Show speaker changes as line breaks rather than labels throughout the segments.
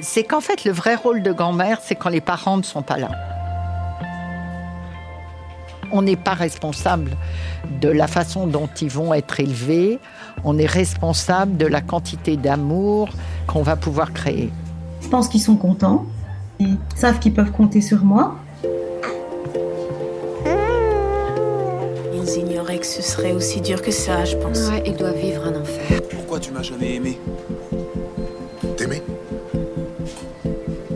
C'est qu'en fait, le vrai rôle de grand-mère, c'est quand les parents ne sont pas là. On n'est pas responsable de la façon dont ils vont être élevés, on est responsable de la quantité d'amour qu'on va pouvoir créer.
Je pense qu'ils sont contents, ils savent qu'ils peuvent compter sur moi.
Ils ignoraient que ce serait aussi dur que ça, je pense.
Ouais, ils doivent vivre un enfer.
Pourquoi tu m'as jamais aimé?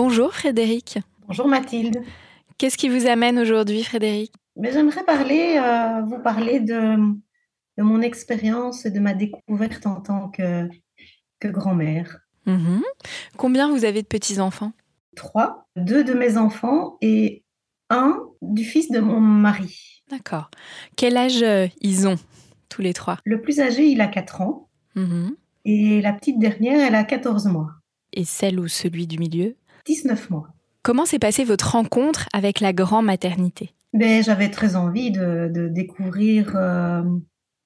Bonjour Frédéric.
Bonjour Mathilde.
Qu'est-ce qui vous amène aujourd'hui Frédéric?
Mais j'aimerais parler, euh, vous parler de, de mon expérience et de ma découverte en tant que, que grand-mère.
Mhm. Combien vous avez de petits-enfants?
Trois, deux de mes enfants et un du fils de mon mari.
D'accord. Quel âge euh, ils ont tous les trois?
Le plus âgé, il a 4 ans
Mhm.
et la petite dernière, elle a 14 mois,
Et celle ou celui du milieu?
19 mois.
Comment s'est passée votre rencontre avec la grand-maternité?
Ben, j'avais très envie de, de découvrir euh,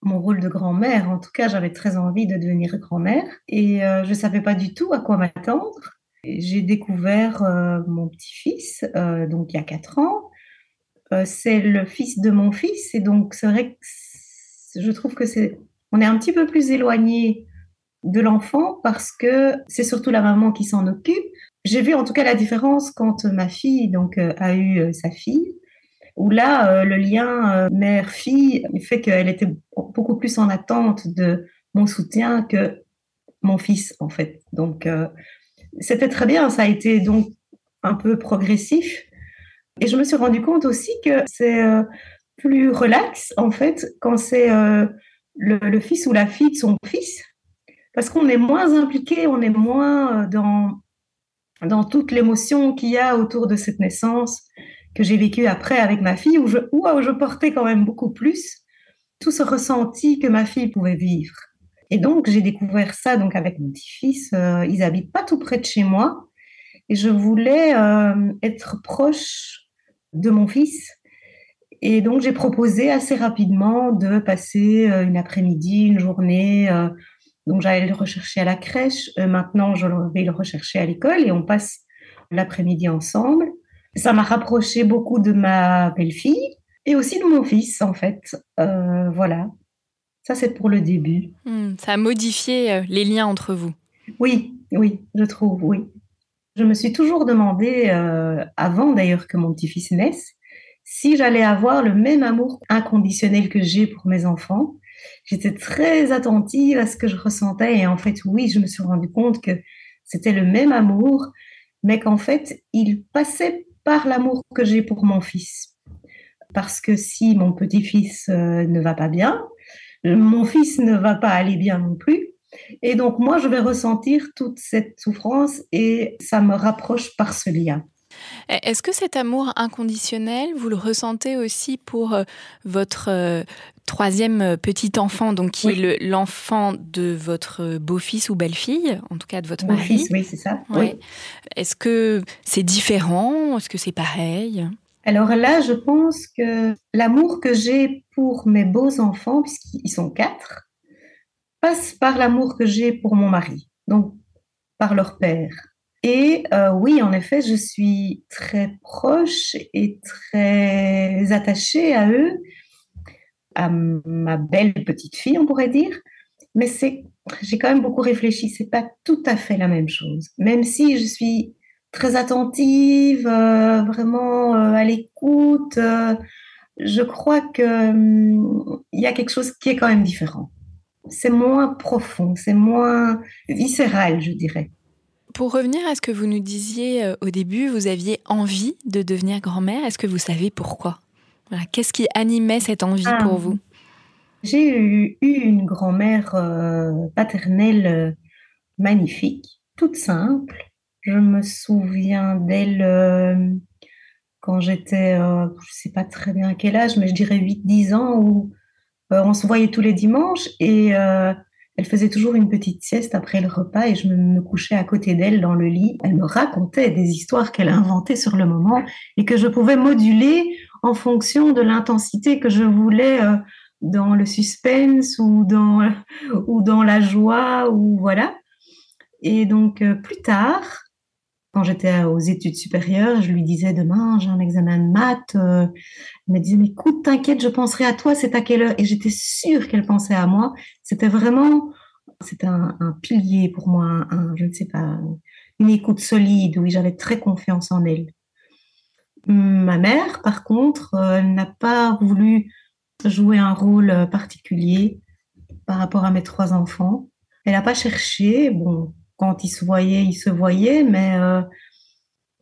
mon rôle de grand-mère. En tout cas, j'avais très envie de devenir grand-mère et euh, je ne savais pas du tout à quoi m'attendre. J'ai découvert euh, mon petit-fils, donc il y a 4 ans. C'est le fils de mon fils et donc c'est vrai que je trouve que c'est, on est un petit peu plus éloigné de l'enfant parce que c'est surtout la maman qui s'en occupe. J'ai vu en tout cas la différence quand ma fille donc euh, a eu euh, sa fille où là, euh, le lien euh, mère-fille fait qu'elle était beaucoup plus en attente de mon soutien que mon fils, en fait. Donc, euh, c'était très bien. Ça a été donc un peu progressif. Et je me suis rendu compte aussi que c'est euh, plus relax, en fait, quand c'est euh, le, fils ou la fille de son fils, parce qu'on est moins impliqué, on est moins euh, dans, dans toute l'émotion qu'il y a autour de cette naissance que j'ai vécu après avec ma fille, où je, où je portais quand même beaucoup plus tout ce ressenti que ma fille pouvait vivre. Et donc, j'ai découvert ça donc avec mon petit-fils. Euh, ils habitent pas tout près de chez moi. Et je voulais euh, être proche de mon fils. Et donc, j'ai proposé assez rapidement de passer euh, une après-midi, une journée. Donc, j'allais le rechercher à la crèche. Euh, maintenant, je vais le rechercher à l'école et on passe l'après-midi ensemble. Ça m'a rapproché beaucoup de ma belle-fille et aussi de mon fils, en fait. Euh, voilà. Ça, c'est pour le début.
Hmm, Ça a modifié euh, les liens entre vous.
Oui, oui, je trouve, oui. Je me suis toujours demandé, euh, avant d'ailleurs que mon petit-fils naisse, si j'allais avoir le même amour inconditionnel que j'ai pour mes enfants. J'étais très attentive à ce que je ressentais et en fait, oui, je me suis rendu compte que c'était le même amour, mais qu'en fait, il passait par l'amour que j'ai pour mon fils. Parce que si mon petit-fils euh, ne va pas bien, mon fils ne va pas aller bien non plus. Et donc, moi, je vais ressentir toute cette souffrance et ça me rapproche par ce lien.
Est-ce que cet amour inconditionnel, vous le ressentez aussi pour euh, votre euh, troisième petit enfant, donc qui est l'enfant de votre beau-fils ou belle-fille, en tout cas de votre mari
fils, oui, c'est ça. Oui.
Est-ce que c'est différent? Est-ce que c'est pareil?
Alors là, je pense que l'amour que j'ai pour mes beaux enfants, puisqu'ils sont quatre, passe par l'amour que j'ai pour mon mari, donc par leur père. Et euh, oui, en effet, je suis très proche et très attachée à eux, à ma belle petite fille, on pourrait dire. Mais c'est, j'ai quand même beaucoup réfléchi. C'est pas tout à fait la même chose. Même si je suis très attentive, euh, vraiment euh, à l'écoute, je crois que hum, il y a quelque chose qui est quand même différent. C'est moins profond, c'est moins viscéral, je dirais.
Pour revenir à ce que vous nous disiez euh, au début, vous aviez envie de devenir grand-mère. Est-ce que vous savez pourquoi? Qu'est-ce qui animait cette envie ah. pour vous?
J'ai eu, une grand-mère euh, paternelle euh, magnifique, toute simple. Je me souviens d'elle quand j'étais, je ne sais pas très bien à quel âge, mais je dirais 8-10 ans, où on se voyait tous les dimanches et elle faisait toujours une petite sieste après le repas et je me couchais à côté d'elle dans le lit. Elle me racontait des histoires qu'elle inventait sur le moment et que je pouvais moduler en fonction de l'intensité que je voulais euh, dans le suspense ou dans, ou dans la joie ou voilà. Et donc euh, plus tard, quand j'étais aux études supérieures, je lui disais demain j'ai un examen de maths. Euh, elle me disait mais écoute, t'inquiète, je penserai à toi, c'est à quelle heure? Et j'étais sûre qu'elle pensait à moi. C'était vraiment, c'était un, pilier pour moi, un, je ne sais pas, une écoute solide. Oui, j'avais très confiance en elle. Ma mère, par contre, euh, n'a pas voulu jouer un rôle particulier par rapport à mes trois enfants. Elle n'a pas cherché. Bon, quand ils se voyaient, ils se voyaient, mais euh,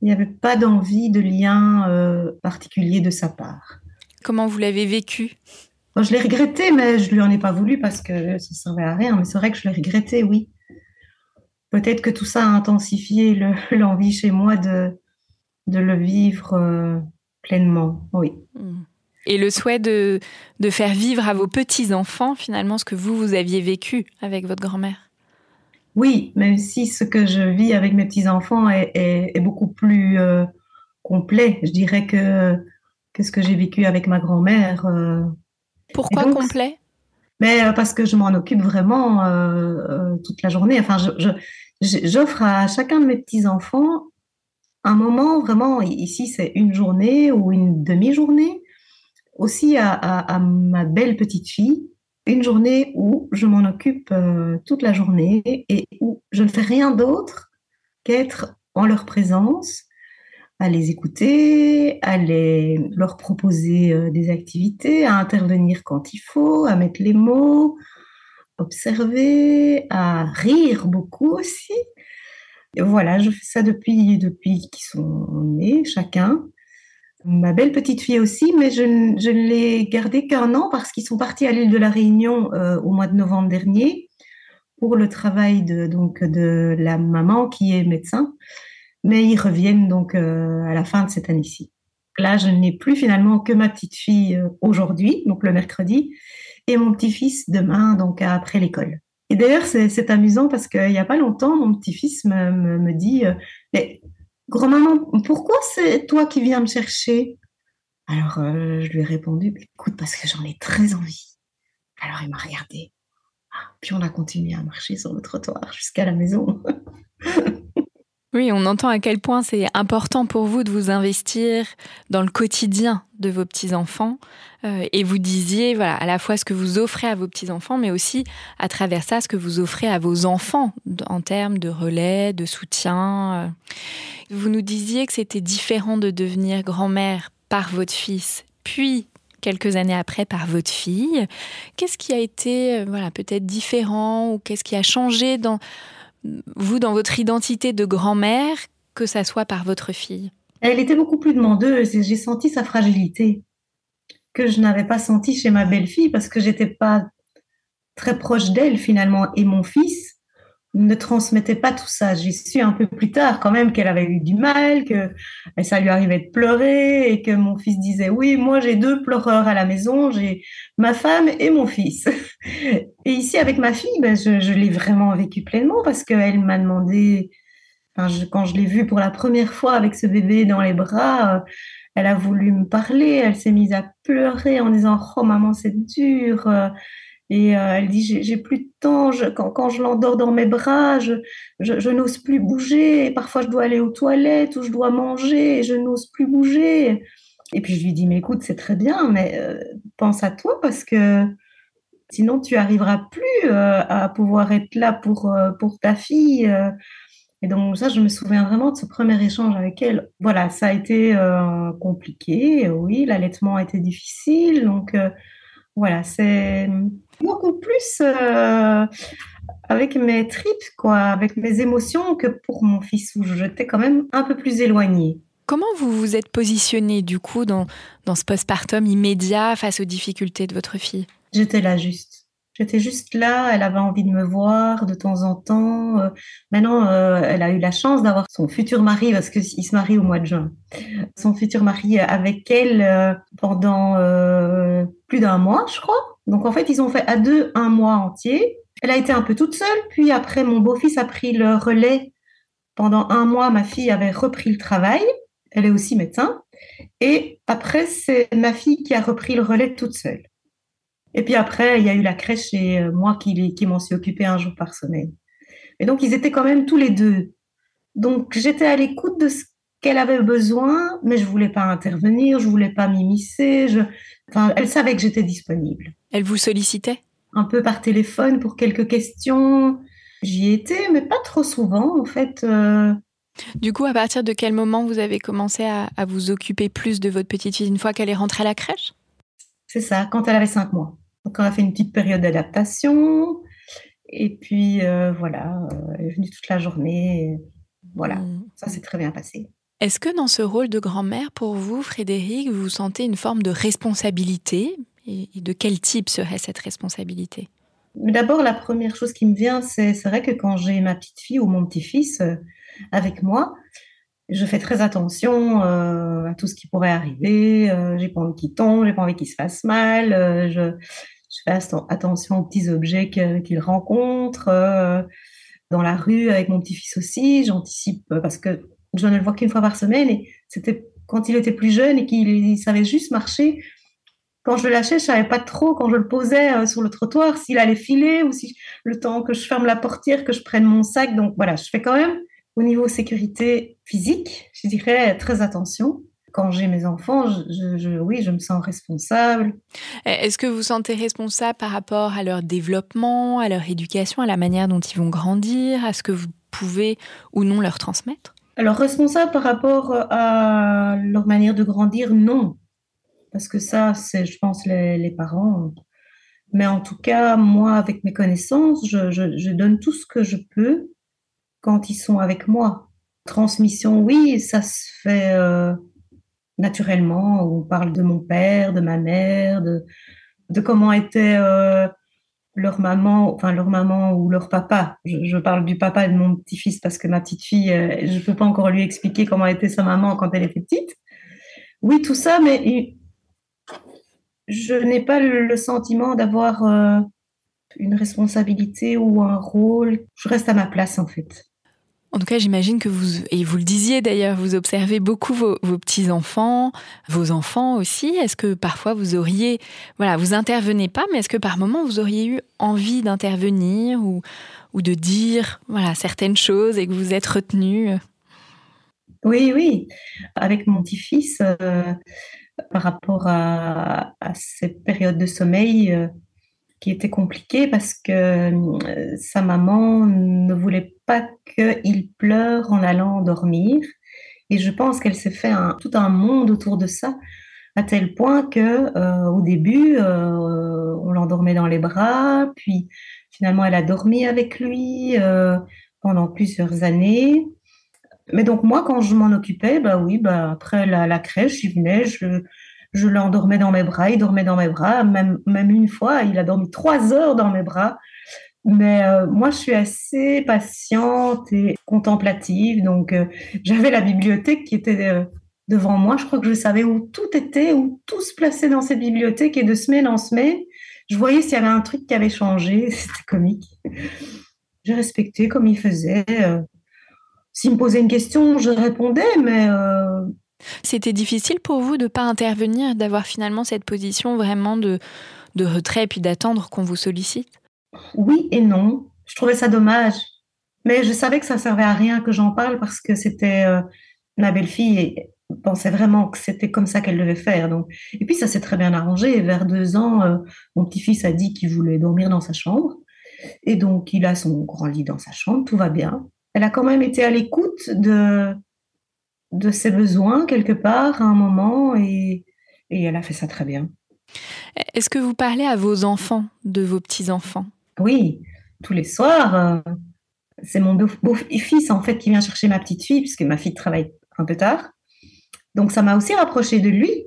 il n'y avait pas d'envie de lien euh, particulier de sa part.
Comment vous l'avez vécu?
Je l'ai regretté, mais je lui en ai pas voulu parce que ça ne servait à rien. Mais c'est vrai que je l'ai regretté, oui. Peut-être que tout ça a intensifié l'envie chez moi de, de le vivre euh, pleinement, oui. Hmm.
Et le souhait de, de faire vivre à vos petits-enfants, finalement, ce que vous, vous aviez vécu avec votre grand-mère?
Oui, même si ce que je vis avec mes petits-enfants est, beaucoup plus euh, complet, je dirais que, que ce que j'ai vécu avec ma grand-mère. Euh.
Pourquoi complet?
Mais parce que je m'en occupe vraiment toute la journée. Enfin, j'offre à chacun de mes petits-enfants un moment vraiment, ici c'est une journée ou une demi-journée, aussi à, ma belle petite fille, une journée où je m'en occupe euh, toute la journée et où je ne fais rien d'autre qu'être en leur présence, à les écouter, à leur proposer euh, des activités, à intervenir quand il faut, à mettre les mots, observer, à rire beaucoup aussi. Voilà, je fais ça depuis, depuis qu'ils sont nés, chacun ma belle petite fille aussi, mais je, ne l'ai gardée qu'un an parce qu'ils sont partis à l'île de la Réunion euh, au mois de novembre dernier pour le travail de, donc, de la maman qui est médecin. Mais ils reviennent donc euh, à la fin de cette année-ci. Là, je n'ai plus finalement que ma petite fille euh, aujourd'hui, donc le mercredi, et mon petit-fils demain, donc après l'école. Et d'ailleurs, c'est amusant parce qu'il n'y a pas longtemps, mon petit-fils me, dit mais Grand-maman, pourquoi c'est toi qui viens me chercher? Alors, euh, je lui ai répondu, écoute, parce que j'en ai très envie. Alors, il m'a regardé. Ah, puis on a continué à marcher sur le trottoir jusqu'à la maison.
Oui, on entend à quel point c'est important pour vous de vous investir dans le quotidien de vos petits-enfants. Euh, et vous disiez, voilà, à la fois ce que vous offrez à vos petits-enfants, mais aussi à travers ça, ce que vous offrez à vos enfants en termes de relais, de soutien. Euh. Vous nous disiez que c'était différent de devenir grand-mère par votre fils, puis quelques années après par votre fille. Qu'est-ce qui a été, euh, voilà, peut-être différent ou qu'est-ce qui a changé dans vous, dans votre identité de grand-mère, que ça soit par votre fille
Elle était beaucoup plus demandeuse et j'ai senti sa fragilité que je n'avais pas senti chez ma belle-fille parce que j'étais pas très proche d'elle finalement. Et mon fils, ne transmettait pas tout ça. J'ai su un peu plus tard quand même qu'elle avait eu du mal, que ça lui arrivait de pleurer et que mon fils disait oui, moi j'ai deux pleureurs à la maison, j'ai ma femme et mon fils. Et ici avec ma fille, ben, je, l'ai vraiment vécu pleinement parce qu'elle m'a demandé, quand je l'ai vue pour la première fois avec ce bébé dans les bras, elle a voulu me parler, elle s'est mise à pleurer en disant oh maman c'est dur. Et euh, elle dit, j'ai plus de temps, quand, quand, je l'endors dans mes bras, je, je, n'ose plus bouger. Parfois, je dois aller aux toilettes ou je dois manger et je n'ose plus bouger. Et puis, je lui dis, mais écoute, c'est très bien, mais euh, pense à toi parce que sinon, tu arriveras plus euh, à pouvoir être là pour, pour ta fille. Et donc, ça, je me souviens vraiment de ce premier échange avec elle. Voilà, ça a été compliqué. Oui, l'allaitement a été difficile. Donc, voilà, c'est beaucoup plus euh, avec mes tripes, quoi, avec mes émotions que pour mon fils où j'étais quand même un peu plus éloignée.
Comment vous vous êtes positionné du coup dans, dans ce postpartum immédiat face aux difficultés de votre fille?
J'étais là juste. J'étais juste là, elle avait envie de me voir de temps en temps. Euh, maintenant, euh, elle a eu la chance d'avoir son futur mari, parce qu'il se marie au mois de juin. Son futur mari avec elle pendant plus d'un mois, je crois. Donc en fait, ils ont fait à deux un mois entier. Elle a été un peu toute seule, puis après, mon beau-fils a pris le relais. Pendant un mois, ma fille avait repris le travail. Elle est aussi médecin. Et après, c'est ma fille qui a repris le relais toute seule. Et puis après, il y a eu la crèche et euh, moi qui, qui m'en suis occupée un jour par semaine. Et donc, ils étaient quand même tous les deux. Donc, j'étais à l'écoute de ce qu'elle avait besoin, mais je voulais pas intervenir, je voulais pas m'immiscer. Je... Enfin, elle savait que j'étais disponible.
Elle vous sollicitait?
Un peu par téléphone pour quelques questions. J'y étais, mais pas trop souvent, en fait. Euh.
Du coup, à partir de quel moment vous avez commencé à, vous occuper plus de votre petite fille une fois qu'elle est rentrée à la crèche?
C'est ça, quand elle avait cinq mois. Donc, on a fait une petite période d'adaptation. Et puis, euh, voilà, euh, elle est venue toute la journée. Voilà, mmh. ça s'est très bien passé.
Est-ce que dans ce rôle de grand-mère, pour vous, Frédéric, vous sentez une forme de responsabilité et, de quel type serait cette responsabilité?
D'abord, la première chose qui me vient, c'est vrai que quand j'ai ma petite fille ou mon petit-fils euh, avec moi, je fais très attention euh, à tout ce qui pourrait arriver. Euh, j'ai pas envie qu'il tombe, j'ai pas envie qu'il se fasse mal. je, fais attention aux petits objets qu'il rencontre dans la rue avec mon petit-fils aussi. J'anticipe parce que je ne le vois qu'une fois par semaine et c'était quand il était plus jeune et qu'il savait juste marcher. Quand je le lâchais, je savais pas trop quand je le posais euh, sur le trottoir s'il allait filer ou si le temps que je ferme la portière, que je prenne mon sac. Donc voilà, je fais quand même au niveau sécurité physique, je dirais très attention. Quand j'ai mes enfants, je, oui, je me sens responsable.
Est-ce que vous sentez responsable par rapport à leur développement, à leur éducation, à la manière dont ils vont grandir, à ce que vous pouvez ou non leur transmettre?
Alors, responsable par rapport à leur manière de grandir, non. Parce que ça, c'est, je pense, les, parents. Mais en tout cas, moi, avec mes connaissances, je, donne tout ce que je peux quand ils sont avec moi. Transmission, oui, ça se fait euh, naturellement. On parle de mon père, de ma mère, de, comment était euh, leur maman, enfin leur maman ou leur papa. Je, parle du papa de mon petit-fils parce que ma petite fille, euh, je ne peux pas encore lui expliquer comment était sa maman quand elle était petite. Oui, tout ça, mais je n'ai pas le, sentiment d'avoir une responsabilité ou un rôle. Je reste à ma place en fait.
En tout cas, j'imagine que vous, et vous le disiez d'ailleurs, vous observez beaucoup vos, petits-enfants, vos enfants aussi. Est-ce que parfois vous auriez, voilà, vous intervenez pas, mais est-ce que par moment vous auriez eu envie d'intervenir ou, ou de dire, voilà, certaines choses et que vous êtes retenu
Oui, oui. Avec mon petit-fils, euh, par rapport à, à, cette période de sommeil, euh, qui était compliqué parce que euh, sa maman ne voulait pas qu'il pleure en allant dormir. Et je pense qu'elle s'est fait tout un monde autour de ça, à tel point que euh, au début, euh, on l'endormait dans les bras, puis finalement, elle a dormi avec lui pendant plusieurs années. Mais donc moi, quand je m'en occupais, bah oui, bah après la, la crèche, il venait, je l'endormais dans mes bras, il dormait dans mes bras. Même, même une fois, il a dormi trois heures dans mes bras. Mais euh, moi, je suis assez patiente et contemplative. Donc, euh, j'avais la bibliothèque qui était euh, devant moi. Je crois que je savais où tout était, où tout se plaçait dans cette bibliothèque. Et de semaine en semaine, je voyais s'il y avait un truc qui avait changé. C'était comique. J'ai respecté comme il faisait. S'il me posait une question, je répondais, mais...
C'était difficile pour vous de ne pas intervenir, d'avoir finalement cette position vraiment de, de retrait, puis d'attendre qu'on vous sollicite?
Oui et non. Je trouvais ça dommage. Mais je savais que ça servait à rien que j'en parle parce que c'était euh, ma belle-fille et pensait vraiment que c'était comme ça qu'elle devait faire. Donc, et puis ça s'est très bien arrangé. vers deux ans, euh, mon petit-fils a dit qu'il voulait dormir dans sa chambre. Et donc, il a son grand lit dans sa chambre, tout va bien. Elle a quand même été à l'écoute de, de ses besoins quelque part à un moment et, et elle a fait ça très bien.
Est-ce que vous parlez à vos enfants de vos petits-enfants?
Oui, tous les soirs. Euh, c'est mon beau-fils, en fait, qui vient chercher ma petite fille, puisque ma fille travaille un peu tard. Donc, ça m'a aussi rapproché de lui.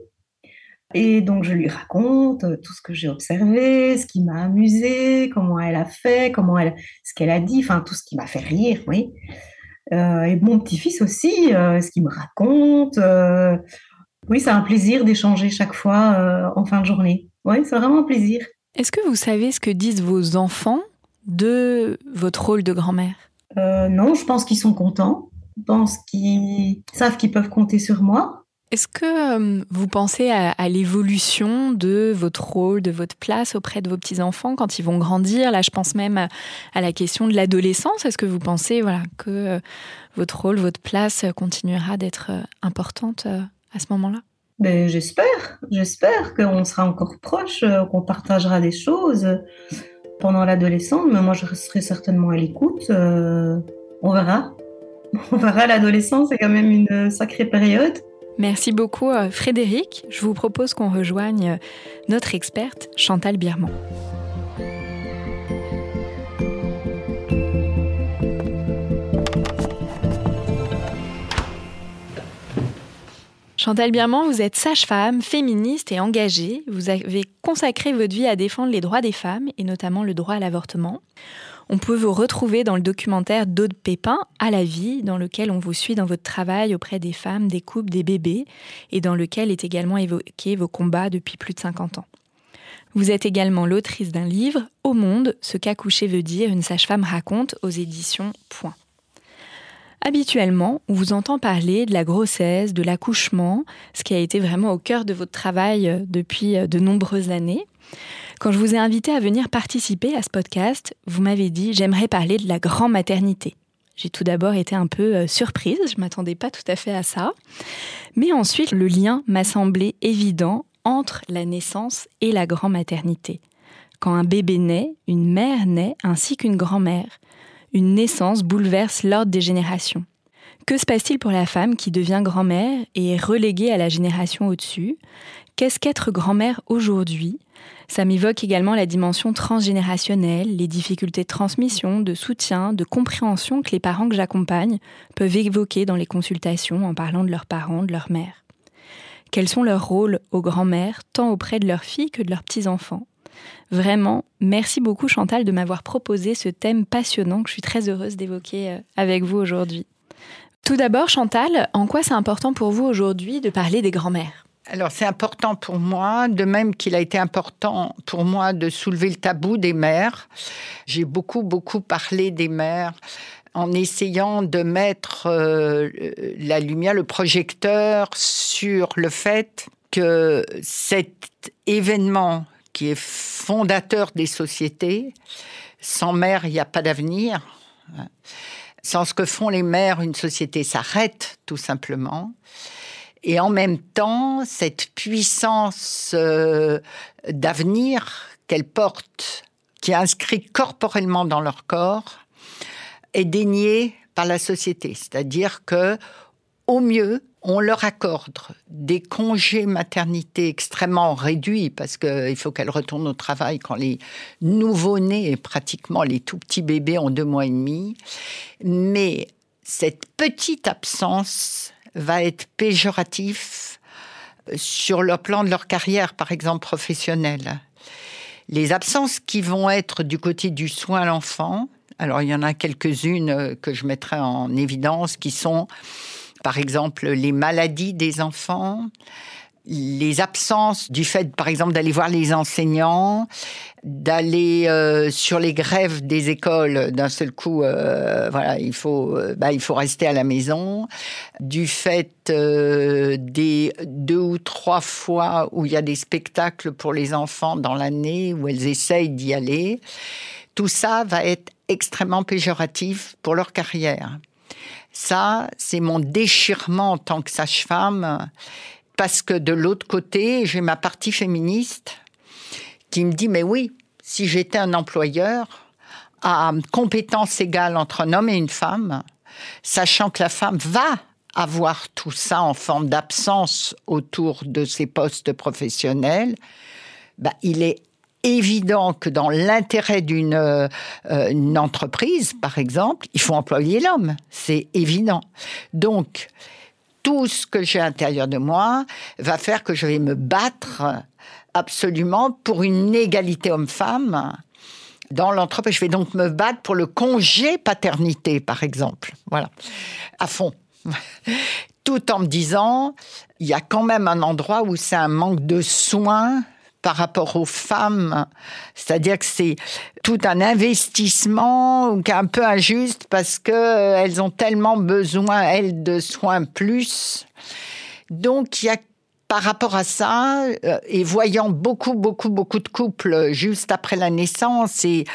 Et donc, je lui raconte euh, tout ce que j'ai observé, ce qui m'a amusé, comment elle a fait, comment elle, ce qu'elle a dit, enfin, tout ce qui m'a fait rire, oui. Euh, et mon petit-fils aussi, ce qu'il me raconte. oui, c'est un plaisir d'échanger chaque fois en fin de journée. Oui, c'est vraiment un plaisir.
Est-ce que vous savez ce que disent vos enfants de votre rôle de grand-mère?
Euh, Non, je pense qu'ils sont contents. Je pense qu'ils savent qu'ils peuvent compter sur moi.
Est-ce que euh, vous pensez à, l'évolution de votre rôle, de votre place auprès de vos petits-enfants quand ils vont grandir? Là, je pense même à, la question de l'adolescence. Est-ce que vous pensez voilà, que euh, votre rôle, votre place continuera d'être importante à ce moment-là?
Ben, j'espère, j'espère qu'on sera encore proche, euh, qu'on partagera des choses pendant l'adolescence, mais moi je serai certainement à l'écoute. Euh, on verra. On verra, l'adolescence, c'est quand même une sacrée période.
Merci beaucoup euh, Frédéric. Je vous propose qu'on rejoigne notre experte Chantal Birman. Chantal Birman, vous êtes sage-femme, féministe et engagée. Vous avez consacré votre vie à défendre les droits des femmes et notamment le droit à l'avortement. On peut vous retrouver dans le documentaire d'Aude Pépin, À la vie, dans lequel on vous suit dans votre travail auprès des femmes, des couples, des bébés, et dans lequel est également évoqué vos combats depuis plus de 50 ans. Vous êtes également l'autrice d'un livre, Au monde, ce qu'accoucher veut dire, une sage-femme raconte, aux éditions Point. Habituellement, on vous entend parler de la grossesse, de l'accouchement, ce qui a été vraiment au cœur de votre travail euh, depuis euh, de nombreuses années. Quand je vous ai invité à venir participer à ce podcast, vous m'avez dit j'aimerais parler de la grand-maternité. J'ai tout d'abord été un peu euh, surprise, je ne m'attendais pas tout à fait à ça. Mais ensuite, le lien m'a semblé évident entre la naissance et la grand-maternité. Quand un bébé naît, une mère naît ainsi qu'une grand-mère une naissance bouleverse l'ordre des générations. Que se passe-t-il pour la femme qui devient grand-mère et est reléguée à la génération au-dessus? Qu'est-ce qu'être grand-mère aujourd'hui? Ça m'évoque également la dimension transgénérationnelle, les difficultés de transmission, de soutien, de compréhension que les parents que j'accompagne peuvent évoquer dans les consultations en parlant de leurs parents, de leur mère. Quels sont leurs rôles aux grand-mères, tant auprès de leurs filles que de leurs petits-enfants? Vraiment, merci beaucoup Chantal de m'avoir proposé ce thème passionnant que je suis très heureuse d'évoquer euh, avec vous aujourd'hui. Tout d'abord, Chantal, en quoi c'est important pour vous aujourd'hui de parler des grands-mères?
Alors c'est important pour moi, de même qu'il a été important pour moi de soulever le tabou des mères. J'ai beaucoup, beaucoup parlé des mères en essayant de mettre euh, la lumière, le projecteur sur le fait que cet événement qui est fondateur des sociétés. Sans mère, il n'y a pas d'avenir. Sans ce que font les mères, une société s'arrête tout simplement. Et en même temps, cette puissance euh, d'avenir qu'elles portent, qui est inscrite corporellement dans leur corps, est déniée par la société. C'est-à-dire que, au mieux, on leur accorde des congés maternité extrêmement réduits parce qu'il faut qu'elles retournent au travail quand les nouveau-nés, pratiquement les tout petits bébés, ont deux mois et demi. Mais cette petite absence va être péjoratif sur le plan de leur carrière, par exemple professionnelle. Les absences qui vont être du côté du soin à l'enfant, alors il y en a quelques-unes euh, que je mettrai en évidence qui sont par exemple les maladies des enfants, les absences du fait, par exemple, d'aller voir les enseignants, d'aller euh, sur les grèves des écoles d'un seul coup, euh, voilà, il faut, euh, bah, il faut rester à la maison, du fait des deux ou trois fois où il y a des spectacles pour les enfants dans l'année où elles essayent d'y aller, tout ça va être extrêmement péjoratif pour leur carrière. Ça, c'est mon déchirement en tant que sage-femme parce que de l'autre côté, j'ai ma partie féministe qui me dit, mais oui, si j'étais un employeur à compétence égale entre un homme et une femme, sachant que la femme va avoir tout ça en forme d'absence autour de ses postes professionnels, bah, il est évident que dans l'intérêt d'une euh, entreprise, par exemple, il faut employer l'homme. C'est évident. Donc, tout ce que j'ai à l'intérieur de moi va faire que je vais me battre absolument pour une égalité homme-femme dans l'entreprise. Je vais donc me battre pour le congé paternité, par exemple. Voilà, à fond. Tout en me disant, il y a quand même un endroit où c'est un manque de soins par rapport aux femmes. C'est-à-dire que c'est tout un investissement qui est un peu injuste parce qu'elles ont tellement besoin, elles, de soins plus. Donc, il y a par rapport à ça, euh, et voyant beaucoup, beaucoup, beaucoup de couples juste après la naissance et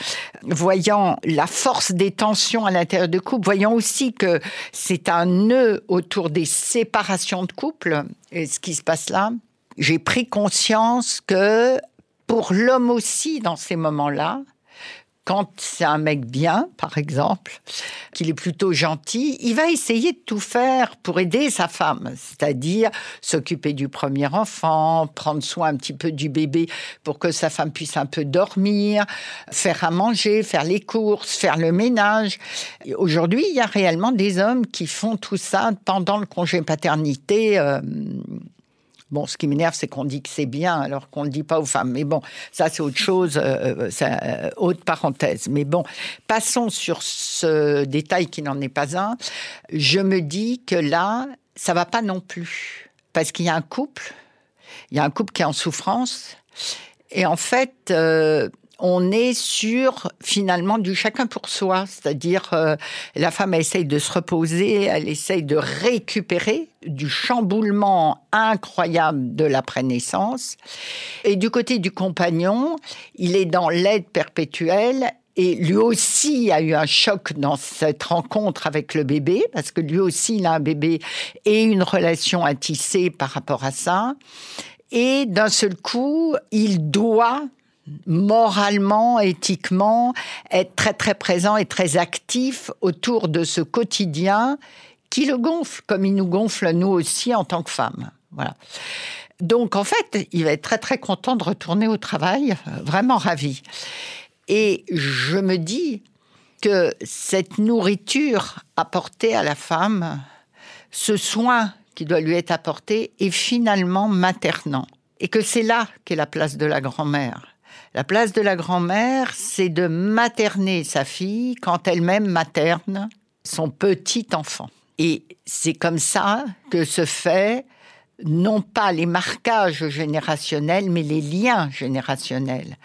voyant la force des tensions à l'intérieur de couple, voyant aussi que c'est un nœud autour des séparations de couple, et ce qui se passe là, j'ai pris conscience que pour l'homme aussi, dans ces moments-là, quand c'est un mec bien, par exemple, qu'il est plutôt gentil, il va essayer de tout faire pour aider sa femme, c'est-à-dire s'occuper du premier enfant, prendre soin un petit peu du bébé pour que sa femme puisse un peu dormir, faire à manger, faire les courses, faire le ménage. Aujourd'hui, il y a réellement des hommes qui font tout ça pendant le congé paternité. Euh, Bon, ce qui m'énerve, c'est qu'on dit que c'est bien alors qu'on ne le dit pas aux femmes. Mais bon, ça, c'est autre chose, euh, euh, euh, autre parenthèse. Mais bon, passons sur ce détail qui n'en est pas un. Je me dis que là, ça va pas non plus. Parce qu'il y a un couple, il y a un couple qui est en souffrance. Et en fait, on est sur finalement du chacun pour soi, c'est-à-dire euh, la femme essaye de se reposer, elle essaye de récupérer du chamboulement incroyable de l'après-naissance. Et du côté du compagnon, il est dans l'aide perpétuelle et lui aussi a eu un choc dans cette rencontre avec le bébé, parce que lui aussi, il a un bébé et une relation à tisser par rapport à ça. Et d'un seul coup, il doit moralement, éthiquement, être très très présent et très actif autour de ce quotidien qui le gonfle, comme il nous gonfle nous aussi en tant que femmes. Voilà. Donc en fait, il va être très très content de retourner au travail, vraiment ravi. Et je me dis que cette nourriture apportée à la femme, ce soin qui doit lui être apporté, est finalement maternant. Et que c'est là qu'est la place de la grand-mère. La place de la grand-mère, c'est de materner sa fille quand elle-même materne son petit enfant. Et c'est comme ça que se fait non pas les marquages générationnels, mais les liens générationnels.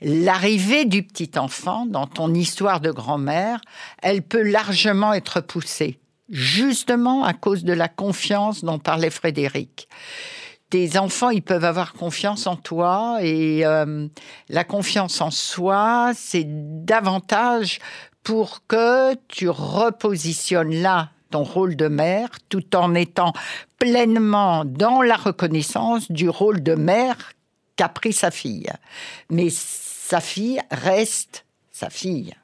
L'arrivée du petit enfant dans ton histoire de grand-mère, elle peut largement être poussée, justement à cause de la confiance dont parlait Frédéric tes enfants, ils peuvent avoir confiance en toi et euh, la confiance en soi, c'est davantage pour que tu repositionnes là ton rôle de mère tout en étant pleinement dans la reconnaissance du rôle de mère qu'a pris sa fille. Mais sa fille reste sa fille.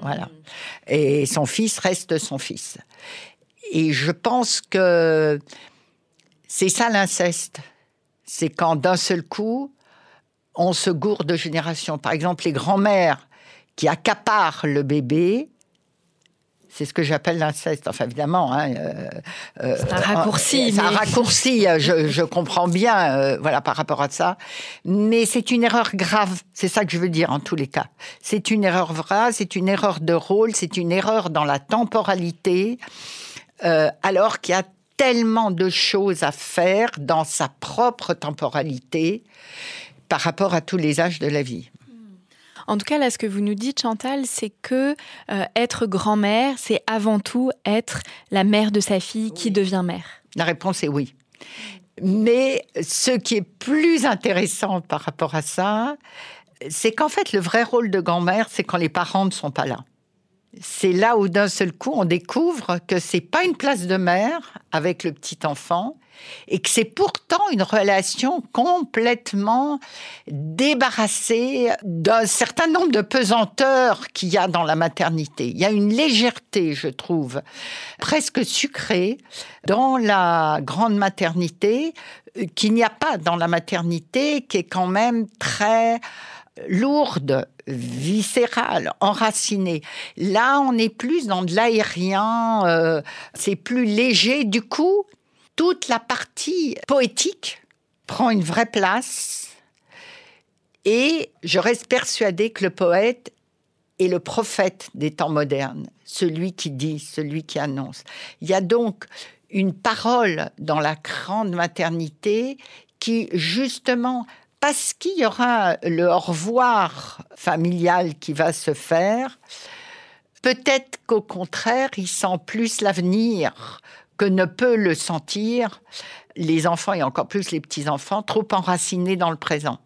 Voilà. Mmh. Et son fils reste son fils. Et je pense que c'est ça l'inceste c'est quand d'un seul coup, on se gourde de génération. Par exemple, les grands-mères qui accaparent le bébé C'est ce que j'appelle l'inceste. Enfin, évidemment. Hein, euh,
euh, c'est un raccourci.
C'est un raccourci, je, je, comprends bien euh, voilà, par rapport à ça. Mais c'est une erreur grave. C'est ça que je veux dire en tous les cas. C'est une erreur vraie, c'est une erreur de rôle, c'est une erreur dans la temporalité, alors qu'il y a tellement de choses à faire dans sa propre temporalité par rapport à tous les âges de la vie.
En tout cas, là, ce que vous nous dites, Chantal, c'est que euh, être grand-mère, c'est avant tout être la mère de sa fille qui devient mère.
La réponse est oui. Mais ce qui est plus intéressant par rapport à ça, c'est qu'en fait, le vrai rôle de grand-mère, c'est quand les parents ne sont pas là c'est là où d'un seul coup on découvre que c'est pas une place de mère avec le petit enfant et que c'est pourtant une relation complètement débarrassée d'un certain nombre de pesanteurs qu'il y a dans la maternité. Il y a une légèreté, je trouve, presque sucrée dans la grande maternité euh, qu'il n'y a pas dans la maternité qui est quand même très lourde, viscérale, enracinée. Là, on est plus dans de l'aérien, euh, c'est plus léger. Du coup, toute la partie poétique prend une vraie place. Et je reste persuadée que le poète est le prophète des temps modernes, celui qui dit, celui qui annonce. Il y a donc une parole dans la grande maternité qui, justement, parce qu'il y aura le au revoir familial qui va se faire, peut-être qu'au contraire, il sent plus l'avenir que ne peut le sentir les enfants et encore plus les petits-enfants trop enracinés dans le présent.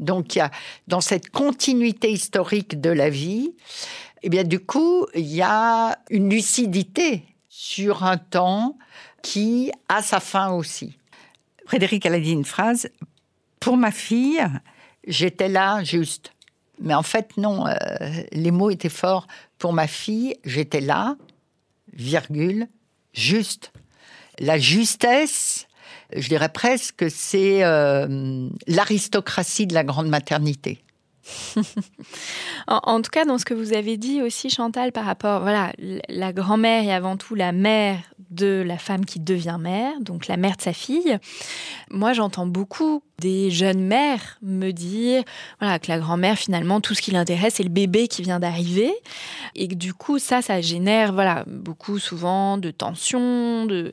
Donc il y a dans cette continuité historique de la vie, eh bien du coup, il y a une lucidité sur un temps qui a sa fin aussi. Frédéric a dit une phrase pour ma fille, j'étais là juste. Mais en fait, non, euh, les mots étaient forts. Pour ma fille, j'étais là, virgule, juste. La justesse, je dirais presque, c'est euh, l'aristocratie de la grande maternité.
en, tout cas, dans ce que vous avez dit aussi, Chantal, par rapport, voilà, la grand-mère est avant tout la mère de la femme qui devient mère, donc la mère de sa fille. Moi, j'entends beaucoup des jeunes mères me dire voilà, que la grand-mère, finalement, tout ce qui l'intéresse, c'est le bébé qui vient d'arriver. Et que du coup, ça, ça génère voilà, beaucoup souvent de tensions, de...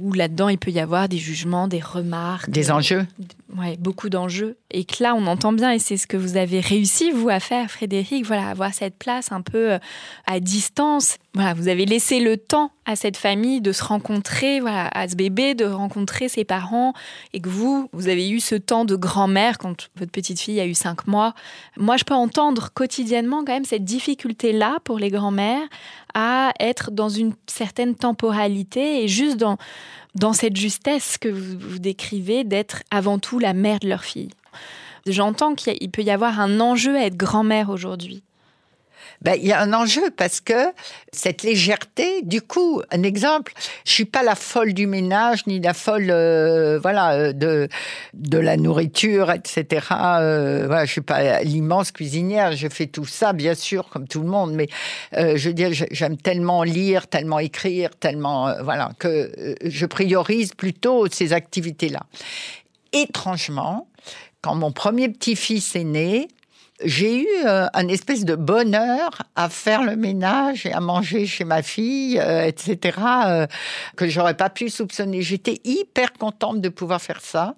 où là-dedans, il peut y avoir des jugements, des remarques.
Des enjeux.
Ouais, beaucoup d'enjeux. Et que là, on entend bien, et c'est ce que vous avez réussi, vous, à faire, Frédéric, voilà, avoir cette place un peu euh, à distance. Voilà, vous avez laissé le temps à cette famille de se rencontrer, voilà, à ce bébé, de rencontrer ses parents, et que vous, vous avez eu ce temps de grand-mère quand votre petite fille a eu cinq mois. Moi, je peux entendre quotidiennement quand même cette difficulté-là pour les grands-mères à être dans une certaine temporalité et juste dans, dans cette justesse que vous, vous décrivez d'être avant tout la mère de leur fille. J'entends qu'il peut y avoir un enjeu à être grand-mère aujourd'hui.
Ben, il y a un enjeu parce que cette légèreté, du coup, un exemple, je suis pas la folle du ménage ni la folle, euh, voilà, euh, de de la nourriture, etc. Euh, voilà, je suis pas l'immense cuisinière. Je fais tout ça, bien sûr, comme tout le monde, mais euh, je veux j'aime tellement lire, tellement écrire, tellement, voilà, que je priorise plutôt ces activités-là. Étrangement, quand mon premier petit-fils est né, j'ai eu euh, un espèce de bonheur à faire le ménage et à manger chez ma fille, euh, etc., euh, que j'aurais pas pu soupçonner. J'étais hyper contente de pouvoir faire ça,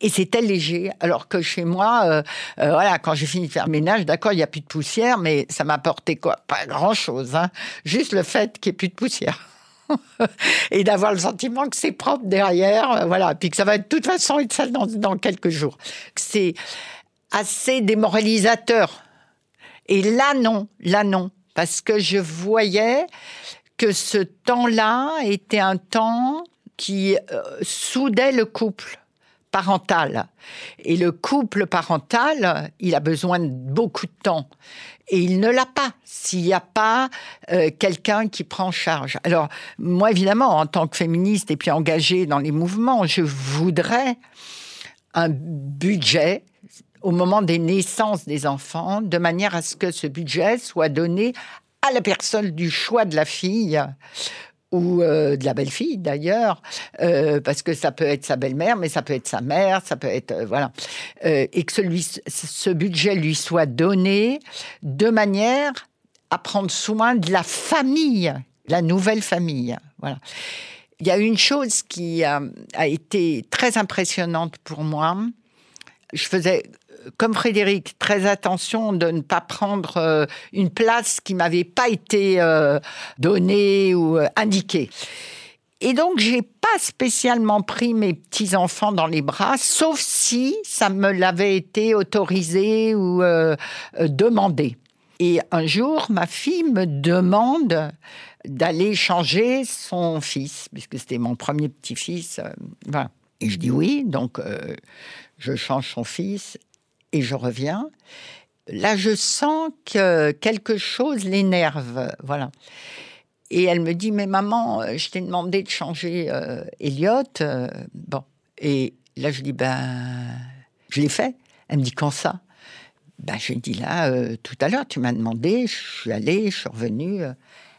et c'était léger. Alors que chez moi, voilà, quand j'ai fini de faire le ménage, d'accord, il n'y a plus de poussière, mais ça m'a apporté quoi? Pas grand-chose, hein. juste le fait qu'il n'y ait plus de poussière. et d'avoir le sentiment que c'est propre derrière, voilà, puis que ça va de toute façon être sale dans, dans quelques jours. C'est assez démoralisateur. Et là, non, là, non, parce que je voyais que ce temps-là était un temps qui euh, soudait le couple parental. Et le couple parental, il a besoin de beaucoup de temps. Et il ne l'a pas s'il n'y a pas euh, quelqu'un qui prend charge. Alors, moi, évidemment, en tant que féministe et puis engagée dans les mouvements, je voudrais un budget au moment des naissances des enfants, de manière à ce que ce budget soit donné à la personne du choix de la fille ou euh, de la belle-fille d'ailleurs, euh, parce que ça peut être sa belle-mère, mais ça peut être sa mère, ça peut être... voilà. et que celui, ce budget lui soit donné de manière à prendre soin de la famille, la nouvelle famille. Voilà. Il y a une chose qui a, été très impressionnante pour moi. Je faisais comme Frédéric, très attention de ne pas prendre euh, une place qui m'avait pas été euh, donnée ou euh, indiquée. Et donc, j'ai pas spécialement pris mes petits enfants dans les bras, sauf si ça me l'avait été autorisé ou demandé. Et un jour, ma fille me demande d'aller changer son fils, puisque c'était mon premier petit-fils. Et je dis oui, donc je change son fils et je reviens. Là, je sens que quelque chose l'énerve. Voilà. Et elle me dit, mais maman, euh, je t'ai demandé de changer euh, Elliot. Euh, bon. Et là, je dis, ben, je l'ai fait. Elle me dit, quand ça? Ben, je dis, là, tout à l'heure, tu m'as demandé, je suis allée, je suis revenue.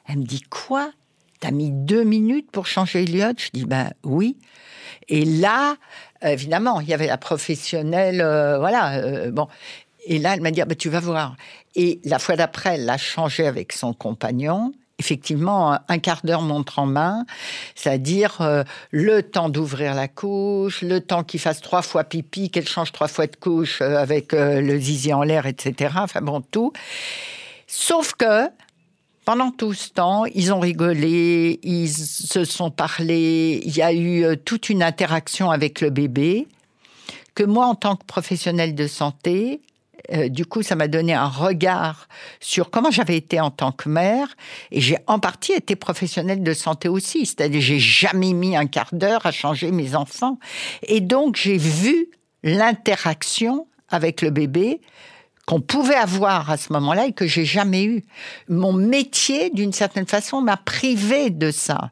Elle me dit, quoi? T'as mis deux minutes pour changer Elliot Je dis, ben oui. Et là, évidemment, il y avait la professionnelle, euh, voilà, euh, bon. Et là, elle m'a dit, ah, bah, tu vas voir. Et la fois d'après, elle l'a changé avec son compagnon. Effectivement, un quart d'heure montre en main, c'est-à-dire euh, le temps d'ouvrir la couche, le temps qu'il fasse trois fois pipi, qu'elle change trois fois de couche avec le zizi en l'air, etc. Enfin bon, tout. Sauf que pendant tout ce temps, ils ont rigolé, ils se sont parlé, il y a eu euh, toute une interaction avec le bébé, que moi, en tant que professionnelle de santé, euh, du coup, ça m'a donné un regard sur comment j'avais été en tant que mère, et j'ai en partie été professionnelle de santé aussi, c'est-à-dire j'ai jamais mis un quart d'heure à changer mes enfants, et donc j'ai vu l'interaction avec le bébé qu'on pouvait avoir à ce moment-là et que j'ai jamais eu. Mon métier, d'une certaine façon, m'a privé de ça.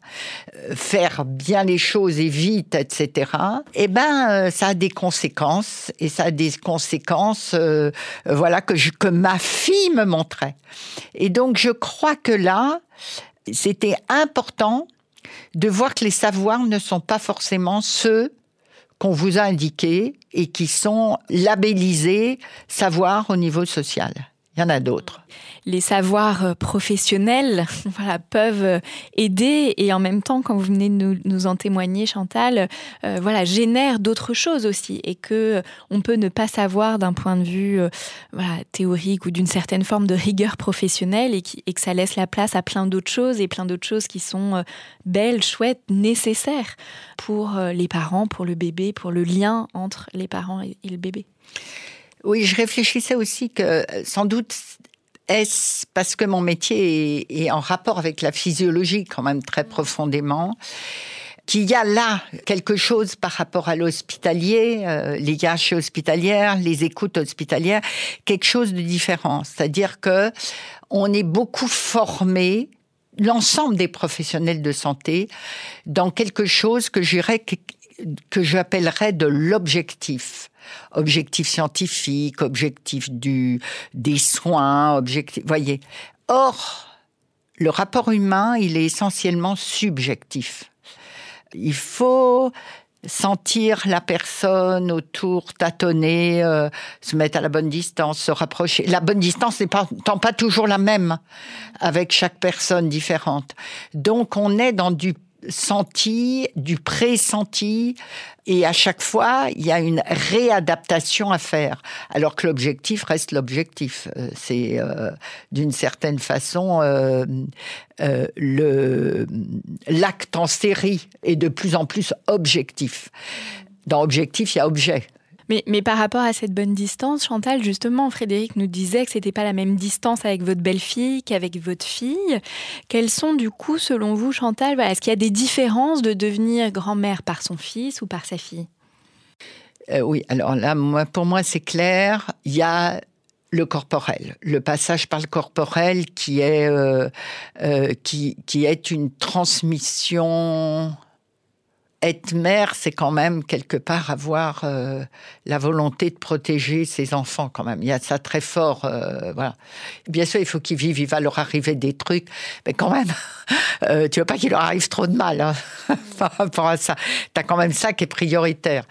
Euh, faire bien les choses et vite, etc. Eh ben, euh, ça a des conséquences et ça a des conséquences, euh, voilà, que, que ma fille me montrait. Et donc, je crois que là, c'était important de voir que les savoirs ne sont pas forcément ceux qu'on vous a indiqués et qui sont labellisés savoir au niveau social. Il y en a d'autres
les savoirs euh, professionnels voilà, peuvent euh, aider et en même temps, quand vous venez de nous, en témoigner, Chantal, euh, voilà, génèrent d'autres choses aussi et que on peut ne pas savoir d'un point de vue voilà, théorique ou d'une certaine forme de rigueur professionnelle et, qui, et, que ça laisse la place à plein d'autres choses et plein d'autres choses qui sont belles, chouettes, nécessaires pour les parents, pour le bébé, pour le lien entre les parents et le bébé.
Oui, je réfléchissais aussi que sans doute est-ce parce que mon métier est, en rapport avec la physiologie quand même très profondément qu'il y a là quelque chose par rapport à l'hospitalier, euh, les gâches hospitalières, les écoutes hospitalières, quelque chose de différent. C'est-à-dire que on est beaucoup formé l'ensemble des professionnels de santé dans quelque chose que j'irais que j'appellerais de l'objectif objectif scientifique, objectif du, des soins, objectif, voyez. Or, le rapport humain, il est essentiellement subjectif. Il faut sentir la personne autour, tâtonner, euh, se mettre à la bonne distance, se rapprocher. La bonne distance n'est pas, pas toujours la même avec chaque personne différente. Donc on est dans du senti, du pressenti, et à chaque fois, il y a une réadaptation à faire, alors que l'objectif reste l'objectif. Euh, c'est euh, d'une certaine façon euh, l'acte en série est de plus en plus objectif. Dans objectif, il y a objet.
Mais, par rapport à cette bonne distance, Chantal, justement, Frédéric nous disait que c'était pas la même distance avec votre belle-fille qu'avec votre fille. Quelles sont, du coup, selon vous, Chantal, est-ce qu'il y a des différences de devenir grand-mère par son fils ou par sa fille?
Euh, Oui, alors là, pour moi, c'est clair. Il y a le corporel, le passage par le corporel qui est, euh, euh, qui, qui est une transmission être mère, c'est quand même quelque part avoir euh, la volonté de protéger ses enfants quand même. Il y a ça très fort. Euh, voilà. Bien sûr, il faut qu'ils vivent, il va leur arriver des trucs, mais quand même, euh, tu veux pas qu'il leur arrive trop de mal hein, par rapport à ça. Tu as quand même ça qui est prioritaire.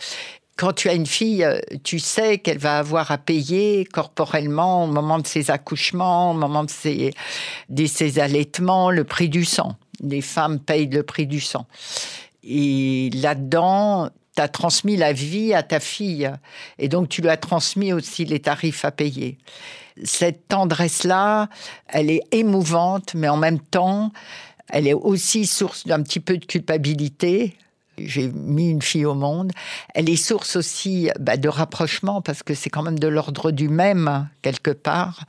Quand tu as une fille, tu sais qu'elle va avoir à payer corporellement au moment de ses accouchements, au moment de ses, de ses allaitements, le prix du sang. Les femmes payent le prix du sang. Et là-dedans, tu as transmis la vie à ta fille. Et donc, tu lui as transmis aussi les tarifs à payer. Cette tendresse-là, elle est émouvante, mais en même temps, elle est aussi source d'un petit peu de culpabilité. J'ai mis une fille au monde. Elle est source aussi bah, de rapprochement parce que c'est quand même de l'ordre du même quelque part,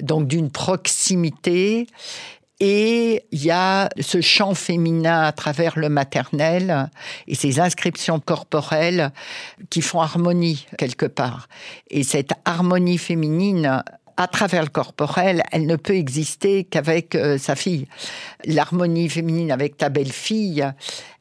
donc d'une proximité. Et il y a ce chant féminin à travers le maternel et ces inscriptions corporelles qui font harmonie quelque part. Et cette harmonie féminine à travers le corporel, elle ne peut exister qu'avec euh, sa fille. L'harmonie féminine avec ta belle-fille,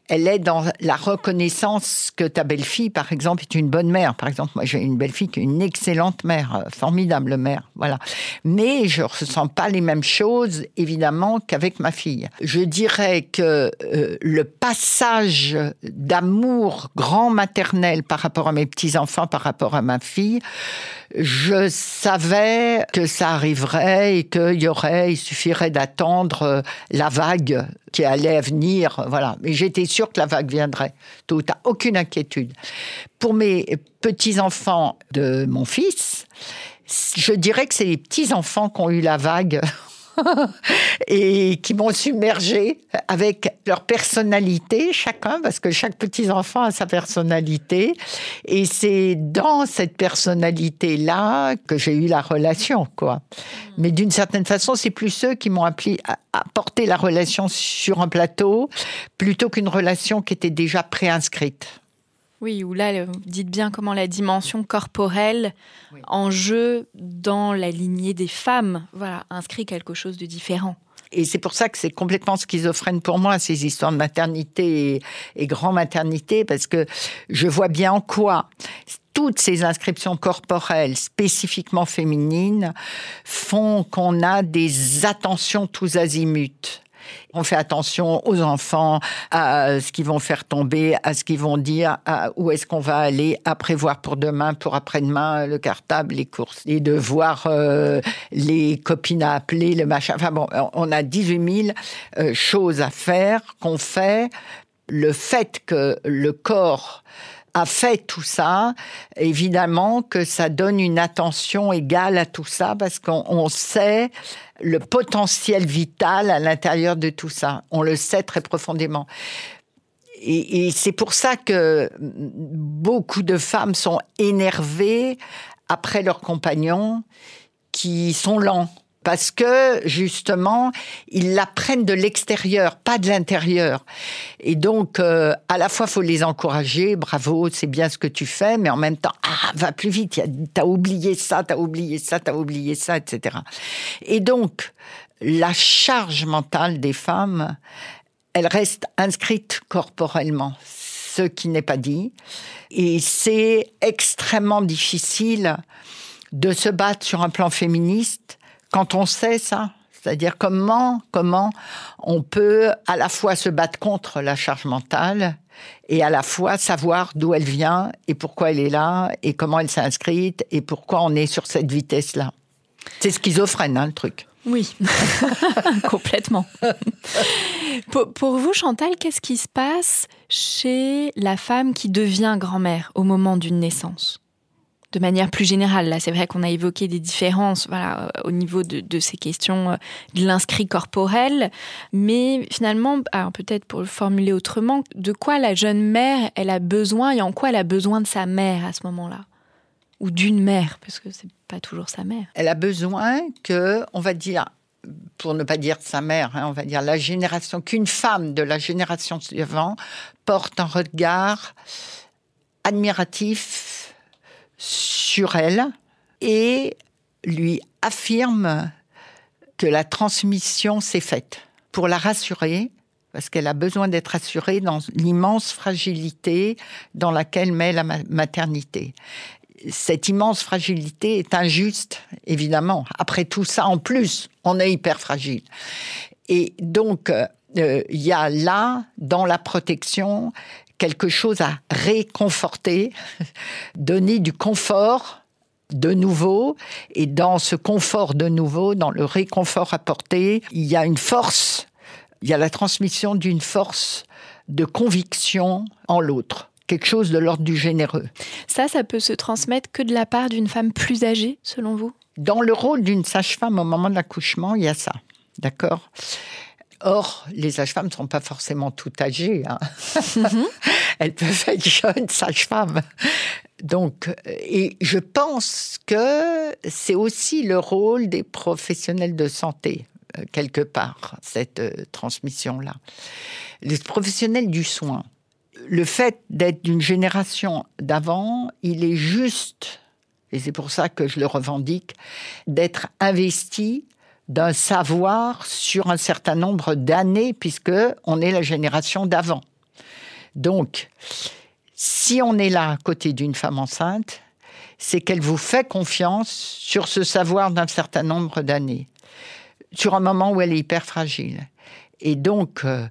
elle est dans la reconnaissance que ta belle-fille, par exemple, est une bonne mère. Par exemple, moi, j'ai une belle-fille qui est une excellente mère, euh, formidable mère, voilà. Mais je ne ressens pas les mêmes choses, évidemment, qu'avec ma fille. Je dirais que euh, le passage d'amour grand maternel par rapport à mes petits-enfants, par rapport à ma fille, je savais que ça arriverait et qu'il y aurait, il suffirait d'attendre euh, la vague qui allait venir, voilà. Mais j'étais sûre que la vague viendrait. Tout, aucune inquiétude. Pour mes petits-enfants de mon fils, je dirais que c'est les petits-enfants qui ont eu la vague et qui m'ont submergé avec leur personnalité, chacun, parce que chaque petit enfant a sa personnalité. Et c'est dans cette personnalité-là que j'ai eu la relation, quoi. Mais d'une certaine façon, c'est plus ceux qui m'ont apporté la relation sur un plateau plutôt qu'une relation qui était déjà préinscrite.
Oui, ou là, vous dites bien comment la dimension corporelle en jeu dans la lignée des femmes, voilà, inscrit quelque chose de différent.
Et c'est pour ça que c'est complètement schizophrène pour moi, ces histoires de maternité et, grand-maternité, parce que je vois bien en quoi toutes ces inscriptions corporelles spécifiquement féminines font qu'on a des attentions tous azimuts. On fait attention aux enfants, à ce qu'ils vont faire tomber, à ce qu'ils vont dire, où est-ce qu'on va aller, à prévoir pour demain, pour après-demain, le cartable, les courses, les devoirs, euh, les copines à appeler, le machin. Enfin bon, on a 18 000 euh, choses à faire qu'on fait. Le fait que le corps a fait tout ça, évidemment que ça donne une attention égale à tout ça parce qu'on sait le potentiel vital à l'intérieur de tout ça. On le sait très profondément. Et, c'est pour ça que beaucoup de femmes sont énervées après leurs compagnons qui sont lents parce que justement, ils l'apprennent de l'extérieur, pas de l'intérieur. Et donc, euh, à la fois, faut les encourager, bravo, c'est bien ce que tu fais, mais en même temps, ah, va plus vite, t'as oublié ça, t'as oublié ça, t'as oublié ça, etc. Et donc, la charge mentale des femmes, elle reste inscrite corporellement, ce qui n'est pas dit. Et c'est extrêmement difficile de se battre sur un plan féministe quand on sait ça, c'est-à-dire comment, comment on peut à la fois se battre contre la charge mentale et à la fois savoir d'où elle vient et pourquoi elle est là et comment elle s'est inscrite et pourquoi on est sur cette vitesse-là. C'est schizophrène, hein, le truc.
Oui, complètement. pour, pour, vous, Chantal, qu'est-ce qui se passe chez la femme qui devient grand-mère au moment d'une naissance? De manière plus générale. Là, c'est vrai qu'on a évoqué des différences voilà, au niveau de, ces questions euh, de l'inscrit corporel, mais finalement, peut-être pour le formuler autrement, de quoi la jeune mère, elle a besoin et en quoi elle a besoin de sa mère à ce moment-là? Ou d'une mère, parce que c'est pas toujours sa mère.
Elle a besoin que, on va dire, pour ne pas dire sa mère, hein, on va dire la génération, qu'une femme de la génération suivante porte un regard admiratif sur elle et lui affirme que la transmission s'est faite. Pour la rassurer, parce qu'elle a besoin d'être assurée dans l'immense fragilité dans laquelle met la maternité. Cette immense fragilité est injuste, évidemment. Après tout ça, en plus, on est hyper fragile. Et donc, euh, il y a là, dans la protection, quelque chose à réconforter, donner du confort de nouveau. Et dans ce confort de nouveau, dans le réconfort apporté, il y a une force, il y a la transmission d'une force de conviction en l'autre quelque chose de l'ordre du généreux.
Ça, ça peut se transmettre que de la part d'une femme plus âgée, selon vous?
Dans le rôle d'une sage-femme au moment de l'accouchement, il y a ça. D'accord? Or, les sages-femmes ne sont pas forcément tout âgées. Hein. Mhm. Elles peuvent être jeunes sages-femmes. Donc, et je pense que c'est aussi le rôle des professionnels de santé, euh, quelque part, cette euh, transmission-là. Les professionnels du soin, le fait d'être d'une génération d'avant, il est juste, et c'est pour ça que je le revendique, d'être investi d'un savoir sur un certain nombre d'années, puisque on est la génération d'avant. Donc, si on est là à côté d'une femme enceinte, c'est qu'elle vous fait confiance sur ce savoir d'un certain nombre d'années, sur un moment où elle est hyper fragile. Et donc, euh,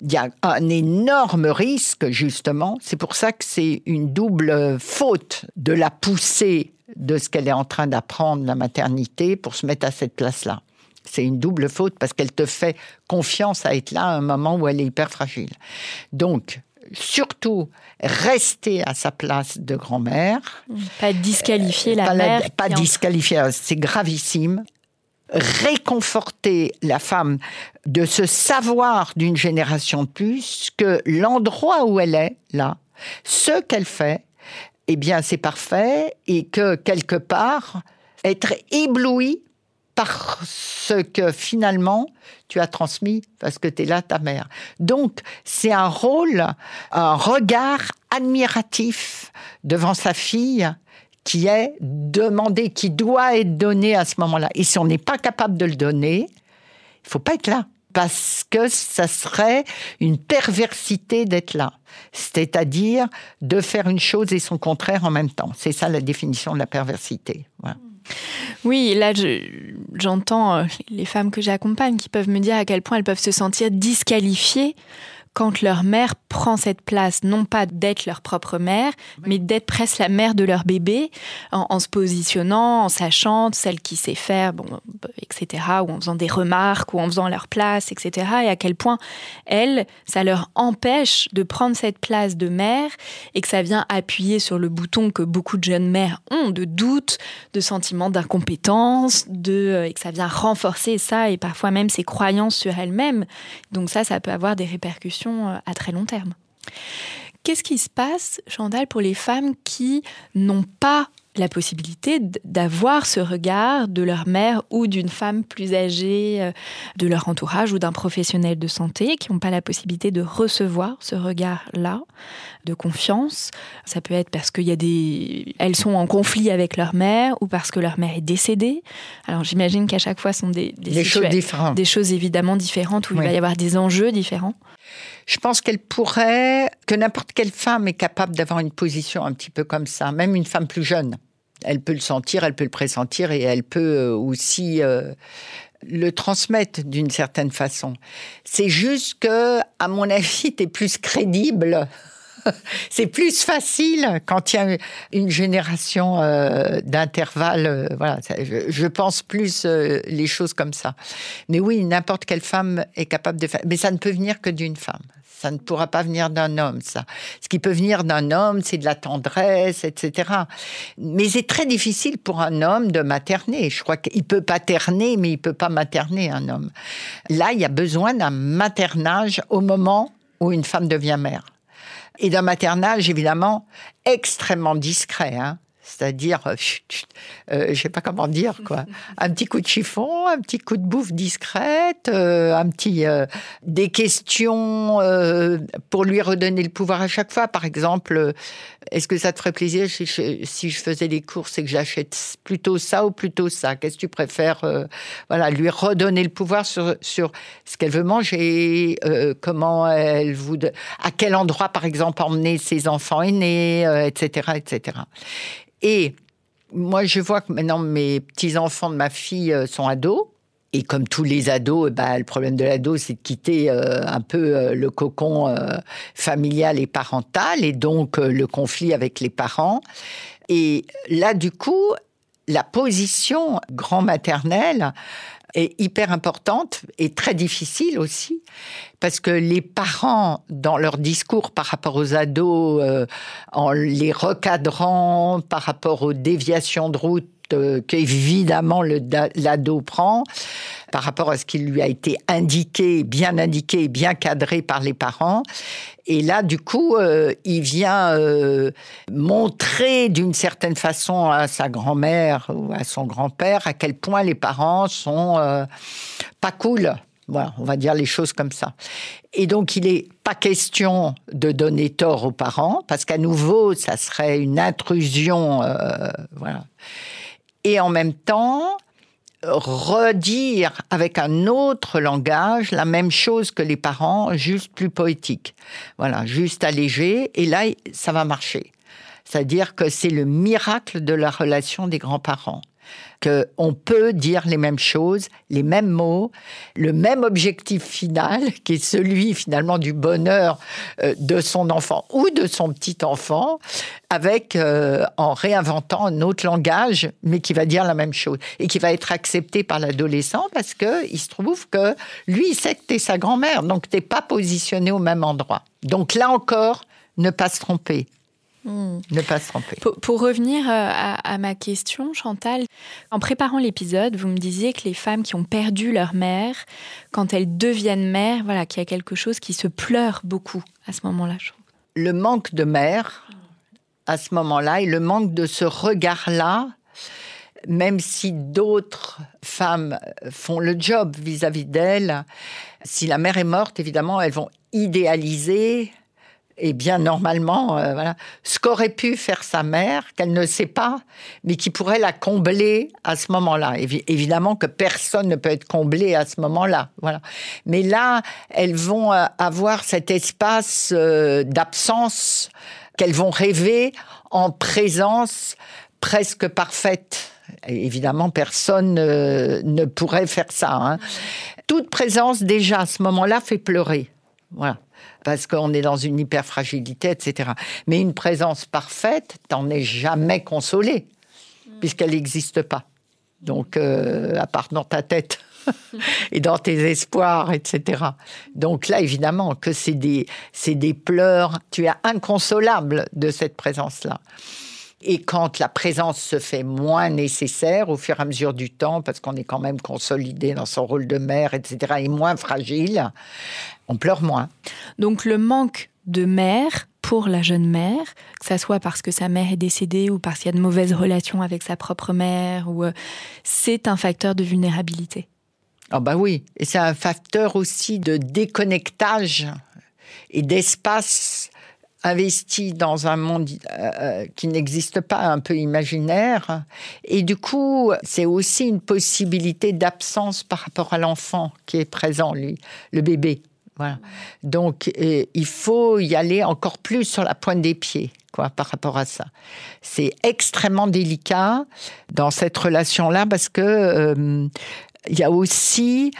il y a un énorme risque, justement. C'est pour ça que c'est une double faute de la pousser de ce qu'elle est en train d'apprendre, la maternité, pour se mettre à cette place-là. C'est une double faute parce qu'elle te fait confiance à être là à un moment où elle est hyper fragile. Donc, surtout rester à sa place de grand-mère.
Pas disqualifier la
pas
mère.
pas disqualifier, c'est gravissime. Réconforter la femme de ce savoir d'une génération de plus que l'endroit où elle est, là, ce qu'elle fait, eh bien, c'est parfait et que quelque part, être ébloui parce que finalement, tu as transmis parce que tu es là, ta mère. Donc, c'est un rôle, un regard admiratif devant sa fille qui est demandé, qui doit être donné à ce moment-là. Et si on n'est pas capable de le donner, il faut pas être là. Parce que ça serait une perversité d'être là. C'est-à-dire de faire une chose et son contraire en même temps. C'est ça la définition de la perversité. Voilà.
Oui, là, j'entends euh, les femmes que j'accompagne qui peuvent me dire à quel point elles peuvent se sentir disqualifiées quand leur mère prend cette place, non pas d'être leur propre mère, mais d'être presque la mère de leur bébé, en, se positionnant, en sachant celle qui sait faire, bon, etc., ou en faisant des remarques, ou en faisant leur place, etc., et à quel point, elles, ça leur empêche de prendre cette place de mère, et que ça vient appuyer sur le bouton que beaucoup de jeunes mères ont, de doute, de sentiment d'incompétence, de, euh, et que ça vient renforcer ça, et parfois même ses croyances sur elles-mêmes. Donc ça, ça peut avoir des répercussions euh, à très long terme. Qu'est-ce qui se passe, Chantal, pour les femmes qui n'ont pas la possibilité d'avoir ce regard de leur mère ou d'une femme plus âgée euh, de leur entourage ou d'un professionnel de santé qui n'ont pas la possibilité de recevoir ce regard-là de confiance? Ça peut être parce qu'il y a des elles sont en conflit avec leur mère ou parce que leur mère est décédée. Alors j'imagine qu'à chaque fois ce sont des,
des, choses différentes.
Des choses évidemment différentes où il va y avoir des enjeux différents.
Je pense qu'elle pourrait, que n'importe quelle femme est capable d'avoir une position un petit peu comme ça, même une femme plus jeune. Elle peut le sentir, elle peut le pressentir et elle peut euh, aussi euh, le transmettre d'une certaine façon. C'est juste que, à mon avis, tu es plus crédible c'est plus facile quand il y a une génération euh, d'intervalle. voilà, je, pense plus les choses comme ça. Mais oui, n'importe quelle femme est capable de faire. Mais ça ne peut venir que d'une femme. Ça ne pourra pas venir d'un homme, ça. Ce qui peut venir d'un homme, c'est de la tendresse, etc. Mais c'est très difficile pour un homme de materner. Je crois qu'il peut paterner, mais il peut pas materner, un homme. Là, il y a besoin d'un maternage au moment où une femme devient mère. Et d'un maternage, évidemment, extrêmement discret. Hein c'est-à-dire, euh, euh, je sais pas comment dire quoi, un petit coup de chiffon, un petit coup de bouffe discrète, euh, un petit des questions pour lui redonner le pouvoir à chaque fois. Par exemple, est-ce que ça te ferait plaisir si je, faisais les courses et que j'achète plutôt ça ou plutôt ça? Qu'est-ce que tu préfères Voilà, lui redonner le pouvoir sur, sur ce qu'elle veut manger, comment elle vous, à quel endroit par exemple emmener ses enfants aînés, etc., etc. Et moi, je vois que maintenant mes petits-enfants de ma fille euh, sont ados. Et comme tous les ados, bah, le problème de l'ado, c'est de quitter euh, un peu euh, le cocon familial et parental, et donc le conflit avec les parents. Et là, du coup, la position grand-maternelle est hyper importante et très difficile aussi, parce que les parents, dans leur discours par rapport aux ados, euh, en les recadrant par rapport aux déviations de route euh, qu'évidemment l'ado prend par rapport à ce qui lui a été indiqué, bien indiqué, bien cadré par les parents. Et là, du coup, euh, il vient euh, montrer d'une certaine façon à sa grand-mère ou à son grand-père à quel point les parents sont pas cool. Voilà, on va dire les choses comme ça. Et donc, il n'est pas question de donner tort aux parents, parce qu'à nouveau, ça serait une intrusion. voilà et en même temps redire avec un autre langage la même chose que les parents, juste plus poétique. Voilà, juste allégé, et là, ça va marcher. C'est-à-dire que c'est le miracle de la relation des grands-parents qu'on peut dire les mêmes choses, les mêmes mots, le même objectif final, qui est celui finalement du bonheur euh, de son enfant ou de son petit enfant, avec euh, en réinventant un autre langage, mais qui va dire la même chose et qui va être accepté par l'adolescent parce que il se trouve que lui il sait que t'es sa grand-mère, donc t'es pas positionné au même endroit. Donc là encore, ne pas se tromper. Hmm. Ne pas se tromper.
Pour, revenir euh, à, ma question, Chantal, en préparant l'épisode, vous me disiez que les femmes qui ont perdu leur mère, quand elles deviennent mères, voilà, qu'il y a quelque chose qui se pleure beaucoup à ce moment-là.
Le manque de mère, à ce moment-là, et le manque de ce regard-là, même si d'autres femmes font le job vis-à-vis d'elles, si la mère est morte, évidemment, elles vont idéaliser et bien normalement, euh, voilà, ce qu'aurait pu faire sa mère, qu'elle ne sait pas, mais qui pourrait la combler à ce moment-là. évidemment que personne ne peut être comblé à ce moment-là, voilà. Mais là, elles vont euh, avoir cet espace euh, d'absence qu'elles vont rêver en présence presque parfaite. évidemment, personne ne pourrait faire ça. Hein. Toute présence déjà à ce moment-là fait pleurer. Voilà parce qu'on est dans une hyperfragilité, etc. Mais une présence parfaite, t'en es jamais consolé, puisqu'elle n'existe pas. Donc, euh, à part dans ta tête et dans tes espoirs, etc. Donc là, évidemment, que c'est des, c'est des pleurs. Tu es inconsolable de cette présence-là. Et quand la présence se fait moins nécessaire au fur et à mesure du temps, parce qu'on est quand même consolidé dans son rôle de mère, etc., et moins fragile, on pleure moins.
Donc le manque de mère pour la jeune mère, que ça soit parce que sa mère est décédée ou parce qu'il y a de mauvaises relations avec sa propre mère, ou euh, c'est un facteur de vulnérabilité.
Ah bah oui, et c'est un facteur aussi de déconnectage et d'espace investi dans un monde euh, euh, qui n'existe pas, un peu imaginaire. Et du coup, c'est aussi une possibilité d'absence par rapport à l'enfant qui est présent, lui, le bébé. Donc, euh, il faut y aller encore plus sur la pointe des pieds, quoi, par rapport à ça. C'est extrêmement délicat dans cette relation-là parce que il y a aussi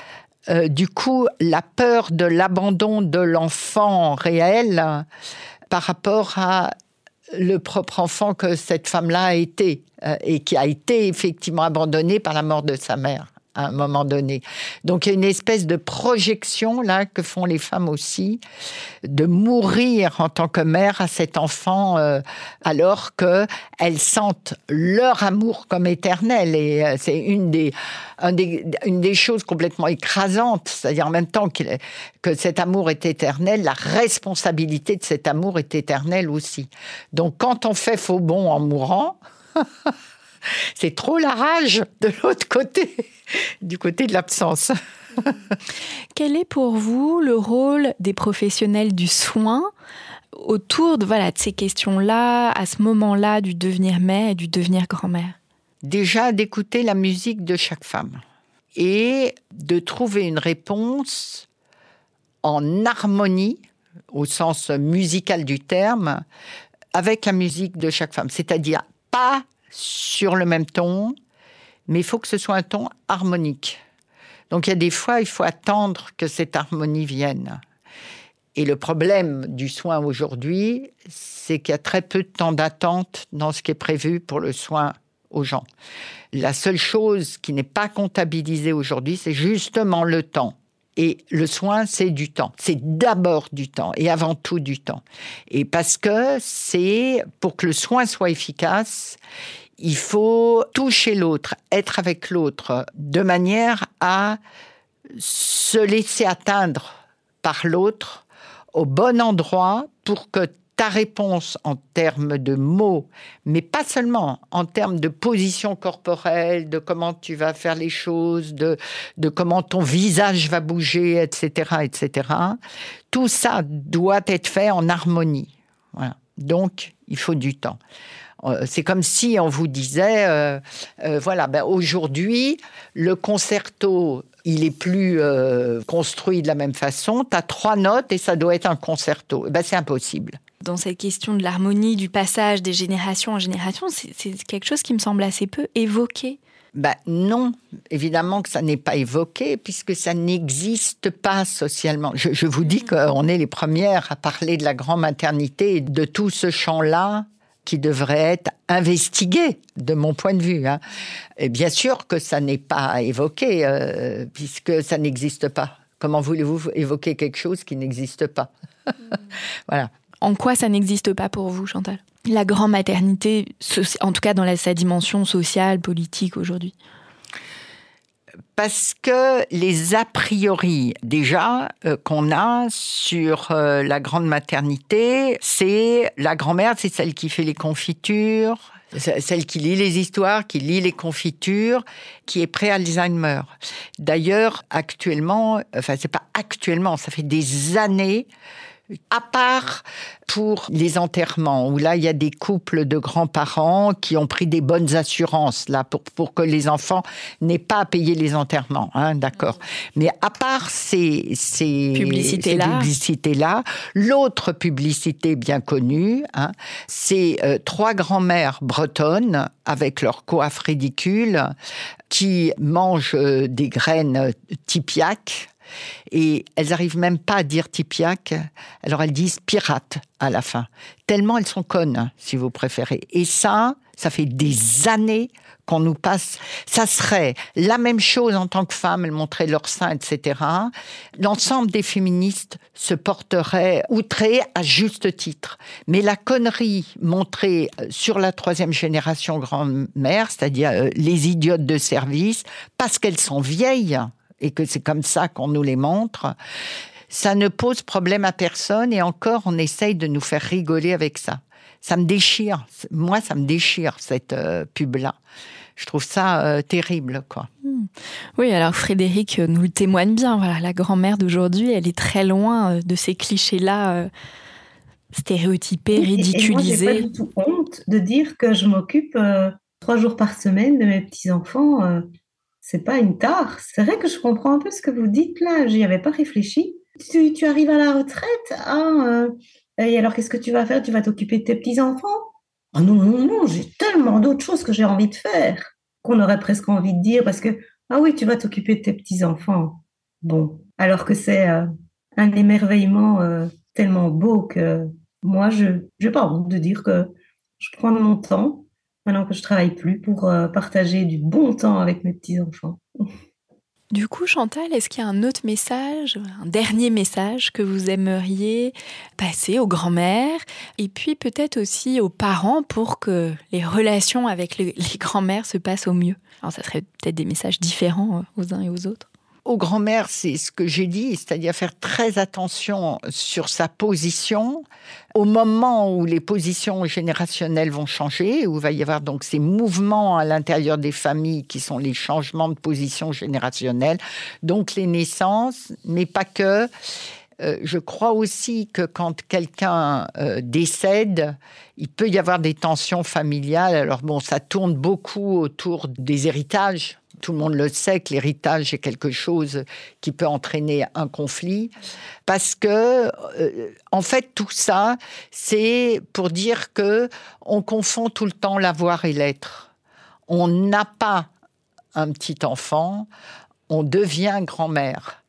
du coup, la peur de l'abandon de l'enfant réel par rapport à le propre enfant que cette femme-là a été euh, et qui a été effectivement abandonné par la mort de sa mère un moment donné. Donc il y a une espèce de projection là que font les femmes aussi, de mourir en tant que mère à cet enfant euh, alors que elles sentent leur amour comme éternel et euh, c'est une des, une des choses complètement écrasantes, c'est-à-dire en même temps que, que cet amour est éternel, la responsabilité de cet amour est éternelle aussi. Donc quand on fait faux bon en mourant, C'est trop la rage de l'autre côté, du côté de l'absence.
Quel est pour vous le rôle des professionnels du soin autour de, voilà, de ces questions-là, à ce moment-là du devenir mère et du devenir grand-mère?
Déjà d'écouter la musique de chaque femme et de trouver une réponse en harmonie, au sens musical du terme, avec la musique de chaque femme. C'est-à-dire pas sur le même ton, mais il faut que ce soit un ton harmonique. Donc il y a des fois, il faut attendre que cette harmonie vienne. Et le problème du soin aujourd'hui, c'est qu'il y a très peu de temps d'attente dans ce qui est prévu pour le soin aux gens. La seule chose qui n'est pas comptabilisée aujourd'hui, c'est justement le temps. Et le soin, c'est du temps. C'est d'abord du temps et avant tout du temps. Et parce que c'est, pour que le soin soit efficace, il faut toucher l'autre, être avec l'autre, de manière à se laisser atteindre par l'autre au bon endroit pour que ta réponse en termes de mots, mais pas seulement en termes de position corporelle, de comment tu vas faire les choses, de, de comment ton visage va bouger, etc., etc. Tout ça doit être fait en harmonie. Donc, il faut du temps. Euh, c'est comme si on vous disait, euh, euh, voilà, ben aujourd'hui, le concerto, il est plus construit de la même façon. Tu as trois notes et ça doit être un concerto. Ben, c'est impossible
dans cette question de l'harmonie, du passage des générations en génération, c'est quelque chose qui me semble assez peu évoqué.
Ben non, évidemment que ça n'est pas évoqué puisque ça n'existe pas socialement. Je, vous dis qu'on est les premières à parler de la grande maternité et de tout ce champ-là qui devrait être investigué de mon point de vue. Hein. Et bien sûr que ça n'est pas évoqué euh, puisque ça n'existe pas. Comment voulez-vous évoquer quelque chose qui n'existe pas? Voilà.
En quoi ça n'existe pas pour vous, Chantal? La grand maternité, en tout cas dans sa dimension sociale, politique aujourd'hui
parce que les a priori déjà euh, qu'on a sur euh, la grande maternité, c'est la grand-mère, c'est celle qui fait les confitures, celle qui lit les histoires, qui lit les confitures, qui est pré-Alzheimer. D'ailleurs, actuellement, enfin c'est pas actuellement, ça fait des années à part pour les enterrements, où là, il y a des couples de grands-parents qui ont pris des bonnes assurances, là, pour, pour que les enfants n'aient pas à payer les enterrements, hein, d'accord. Mais à part ces, ces publicités-là, l'autre publicité bien connue, hein, c'est euh, trois grands-mères bretonnes avec leur coiffe ridicule qui mangent euh, des graines typiaques et elles arrivent même pas à dire Tipiac, alors elles disent pirate à la fin. Tellement elles sont connes, si vous préférez. Et ça, ça fait des années qu'on nous passe. Ça serait la même chose en tant que femme, elles montraient leur sein, etc. L'ensemble des féministes se porteraient outrés à juste titre. Mais la connerie montrée sur la troisième génération grand-mère, c'est-à-dire euh, les idiotes de service, parce qu'elles sont vieilles, et que c'est comme ça qu'on nous les montre, ça ne pose problème à personne et encore on essaye de nous faire rigoler avec ça. Ça me déchire. Moi, ça me déchire cette euh, pub-là. Je trouve ça euh, terrible, quoi. Hmm.
Oui, alors Frédéric nous le témoigne bien. Voilà, la grand-mère d'aujourd'hui, elle est très loin euh, de ces clichés-là stéréotypés, ridiculisés.
Et moi, pas du tout honte de dire que je m'occupe trois jours par semaine de mes petits enfants c'est pas une tare. C'est vrai que je comprends un peu ce que vous dites là. J'y avais pas réfléchi. Tu, arrives à la retraite, hein, euh, et alors qu'est-ce que tu vas faire? Tu vas t'occuper de tes petits enfants oh non non non, j'ai tellement d'autres choses que j'ai envie de faire qu'on aurait presque envie de dire parce que ah oui, tu vas t'occuper de tes petits enfants. Bon, alors que c'est euh, un émerveillement euh, tellement beau que moi je n'ai pas honte de dire que je prends mon temps maintenant que je travaille plus pour euh, partager du bon temps avec mes petits-enfants.
Du coup, Chantal, est-ce qu'il y a un autre message, un dernier message que vous aimeriez passer aux grands-mères et puis peut-être aussi aux parents pour que les relations avec les, les grands-mères se passent au mieux? Alors, ça serait peut-être des messages différents euh, aux uns et aux autres
aux grands-mères, c'est ce que j'ai dit, c'est-à-dire faire très attention sur sa position au moment où les positions générationnelles vont changer, où il va y avoir donc ces mouvements à l'intérieur des familles qui sont les changements de position générationnelle, donc les naissances, mais pas que. Euh, je crois aussi que quand quelqu'un euh, décède, il peut y avoir des tensions familiales. Alors bon, ça tourne beaucoup autour des héritages. Tout le monde le sait que l'héritage est quelque chose qui peut entraîner un conflit. Parce que, euh, en fait, tout ça, c'est pour dire que on confond tout le temps l'avoir et l'être. On n'a pas un petit enfant, on devient grand-mère.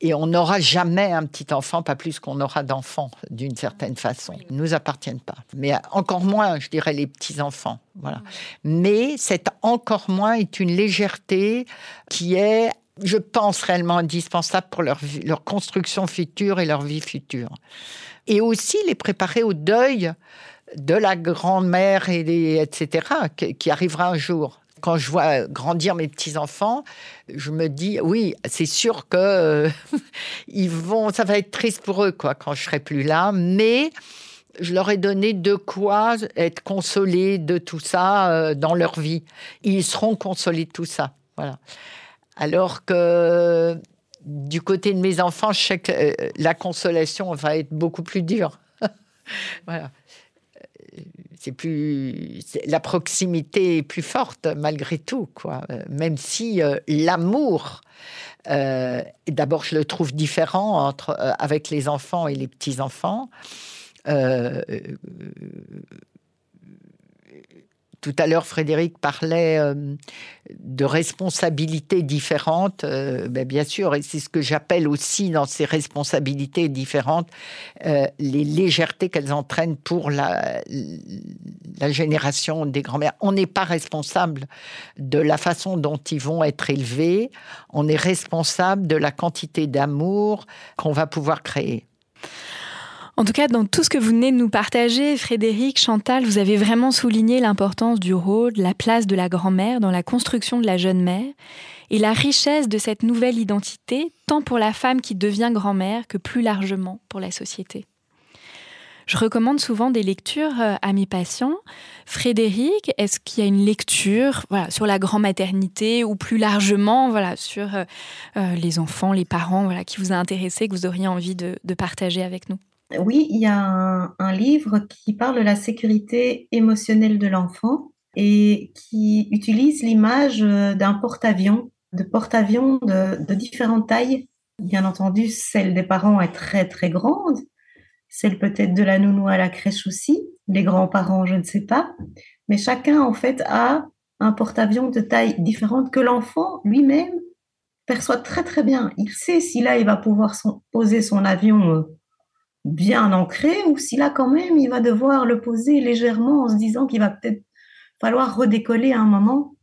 Et on n'aura jamais un petit enfant, pas plus qu'on aura d'enfants, d'une certaine façon. Ils ne nous appartiennent pas. Mais encore moins, je dirais, les petits-enfants. Voilà. Mais cet encore moins est une légèreté qui est, je pense, réellement indispensable pour leur, leur construction future et leur vie future. Et aussi les préparer au deuil de la grand-mère, et etc., qui arrivera un jour quand je vois grandir mes petits-enfants, je me dis, oui, c'est sûr que euh, ils vont, ça va être triste pour eux, quoi, quand je serai plus là, mais je leur ai donné de quoi être consolés de tout ça euh, dans leur vie. Ils seront consolés de tout ça, voilà. Alors que du côté de mes enfants, je sais que euh, la consolation va être beaucoup plus dure. voilà c'est plus la proximité est plus forte malgré tout quoi. Euh, même si euh, l'amour euh, d'abord je le trouve différent entre avec les enfants et les petits enfants tout à l'heure, Frédéric parlait euh, de responsabilités différentes. Euh, ben, bien sûr, et c'est ce que j'appelle aussi dans ces responsabilités différentes euh, les légèretés qu'elles entraînent pour la, la génération des grands-mères. On n'est pas responsable de la façon dont ils vont être élevés. On est responsable de la quantité d'amour qu'on va pouvoir créer.
En tout cas, dans tout ce que vous venez de nous partager, Frédéric, Chantal, vous avez vraiment souligné l'importance du rôle, la place de la grand-mère dans la construction de la jeune mère et la richesse de cette nouvelle identité, tant pour la femme qui devient grand-mère que plus largement pour la société. Je recommande souvent des lectures euh, à mes patients. Frédéric, est-ce qu'il y a une lecture voilà, sur la grand-maternité ou plus largement voilà, sur euh, euh, les enfants, les parents voilà, qui vous a intéressé, que vous auriez envie de partager avec nous?
Oui, il y a un, livre qui parle de la sécurité émotionnelle de l'enfant et qui utilise l'image euh, d'un porte-avions, de porte-avions de, différentes tailles. Bien entendu, celle des parents est très très grande, celle peut-être de la nounou à la crèche aussi, les grands-parents, je ne sais pas, mais chacun en fait a un porte-avions de taille différente que l'enfant lui-même perçoit très très bien. Il sait si là il va pouvoir poser son avion euh, bien ancré ou si là quand même il va devoir le poser légèrement en se disant qu'il va peut-être falloir redécoller à un moment.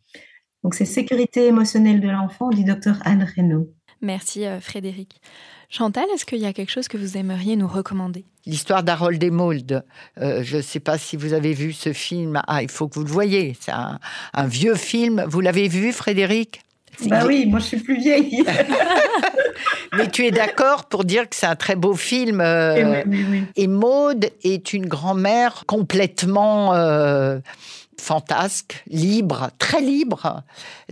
Donc c'est sécurité émotionnelle de l'enfant du docteur Anne Reynaud.
Merci euh, Frédéric. Chantal, est-ce qu'il y a quelque chose que vous aimeriez nous recommander?
L'histoire d'Harold et Euh, je ne sais pas si vous avez vu ce film. Ah, il faut que vous le voyez. C'est un, un vieux film. Vous l'avez vu, Frédéric?
Bah oui, moi je suis plus vieille.
Mais tu es d'accord pour dire que c'est un très beau film. Euh, et, Maude est une grand-mère complètement euh, fantasque, libre, très libre,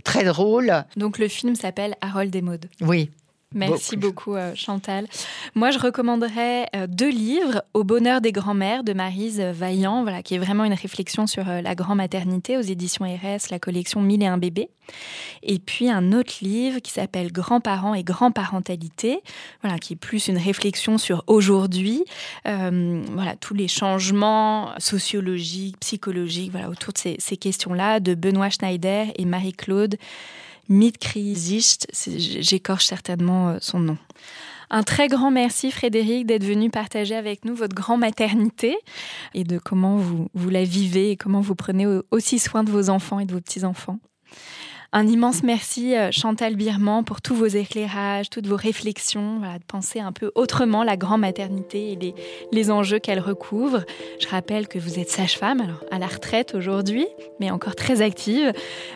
très drôle.
Donc le film s'appelle Harold et Maude.
Oui.
Merci beaucoup, euh, Chantal. Moi, je recommanderais euh, deux livres, Au bonheur des grands-mères de Marise Vaillant, voilà, qui est vraiment une réflexion sur euh, la grand-maternité aux éditions RS, la collection Mille et un bébés. Et puis un autre livre qui s'appelle Grands-parents et grand-parentalité, voilà, qui est plus une réflexion sur aujourd'hui, voilà, tous les changements sociologiques, psychologiques, voilà, autour de ces, ces questions-là, de Benoît Schneider et Marie-Claude Mitkrizist, j'écorche certainement euh, son nom. Un très grand merci Frédéric d'être venu partager avec nous votre grand-maternité et de comment vous, vous la vivez et comment vous prenez aussi soin de vos enfants et de vos petits-enfants. Un immense merci euh, Chantal Birman pour tous vos éclairages, toutes vos réflexions, de penser un peu autrement la grand maternité et les, les enjeux qu'elle recouvre. Je rappelle que vous êtes sage-femme, alors à la retraite aujourd'hui, mais encore très active,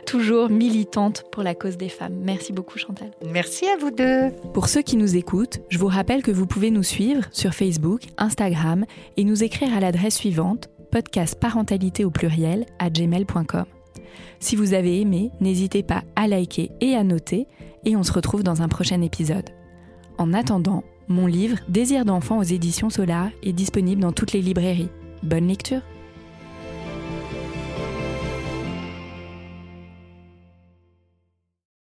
toujours militante pour la cause des femmes. Merci beaucoup Chantal.
Merci à vous deux.
Pour ceux qui nous écoutent, je vous rappelle que vous pouvez nous suivre sur Facebook, Instagram et nous écrire à l'adresse suivante podcast parentalité au pluriel à gmail.com. Si vous avez aimé, n'hésitez pas à liker et à noter, et on se retrouve dans un prochain épisode. En attendant, mon livre Désir d'enfant aux éditions Solar est disponible dans toutes les librairies. Bonne lecture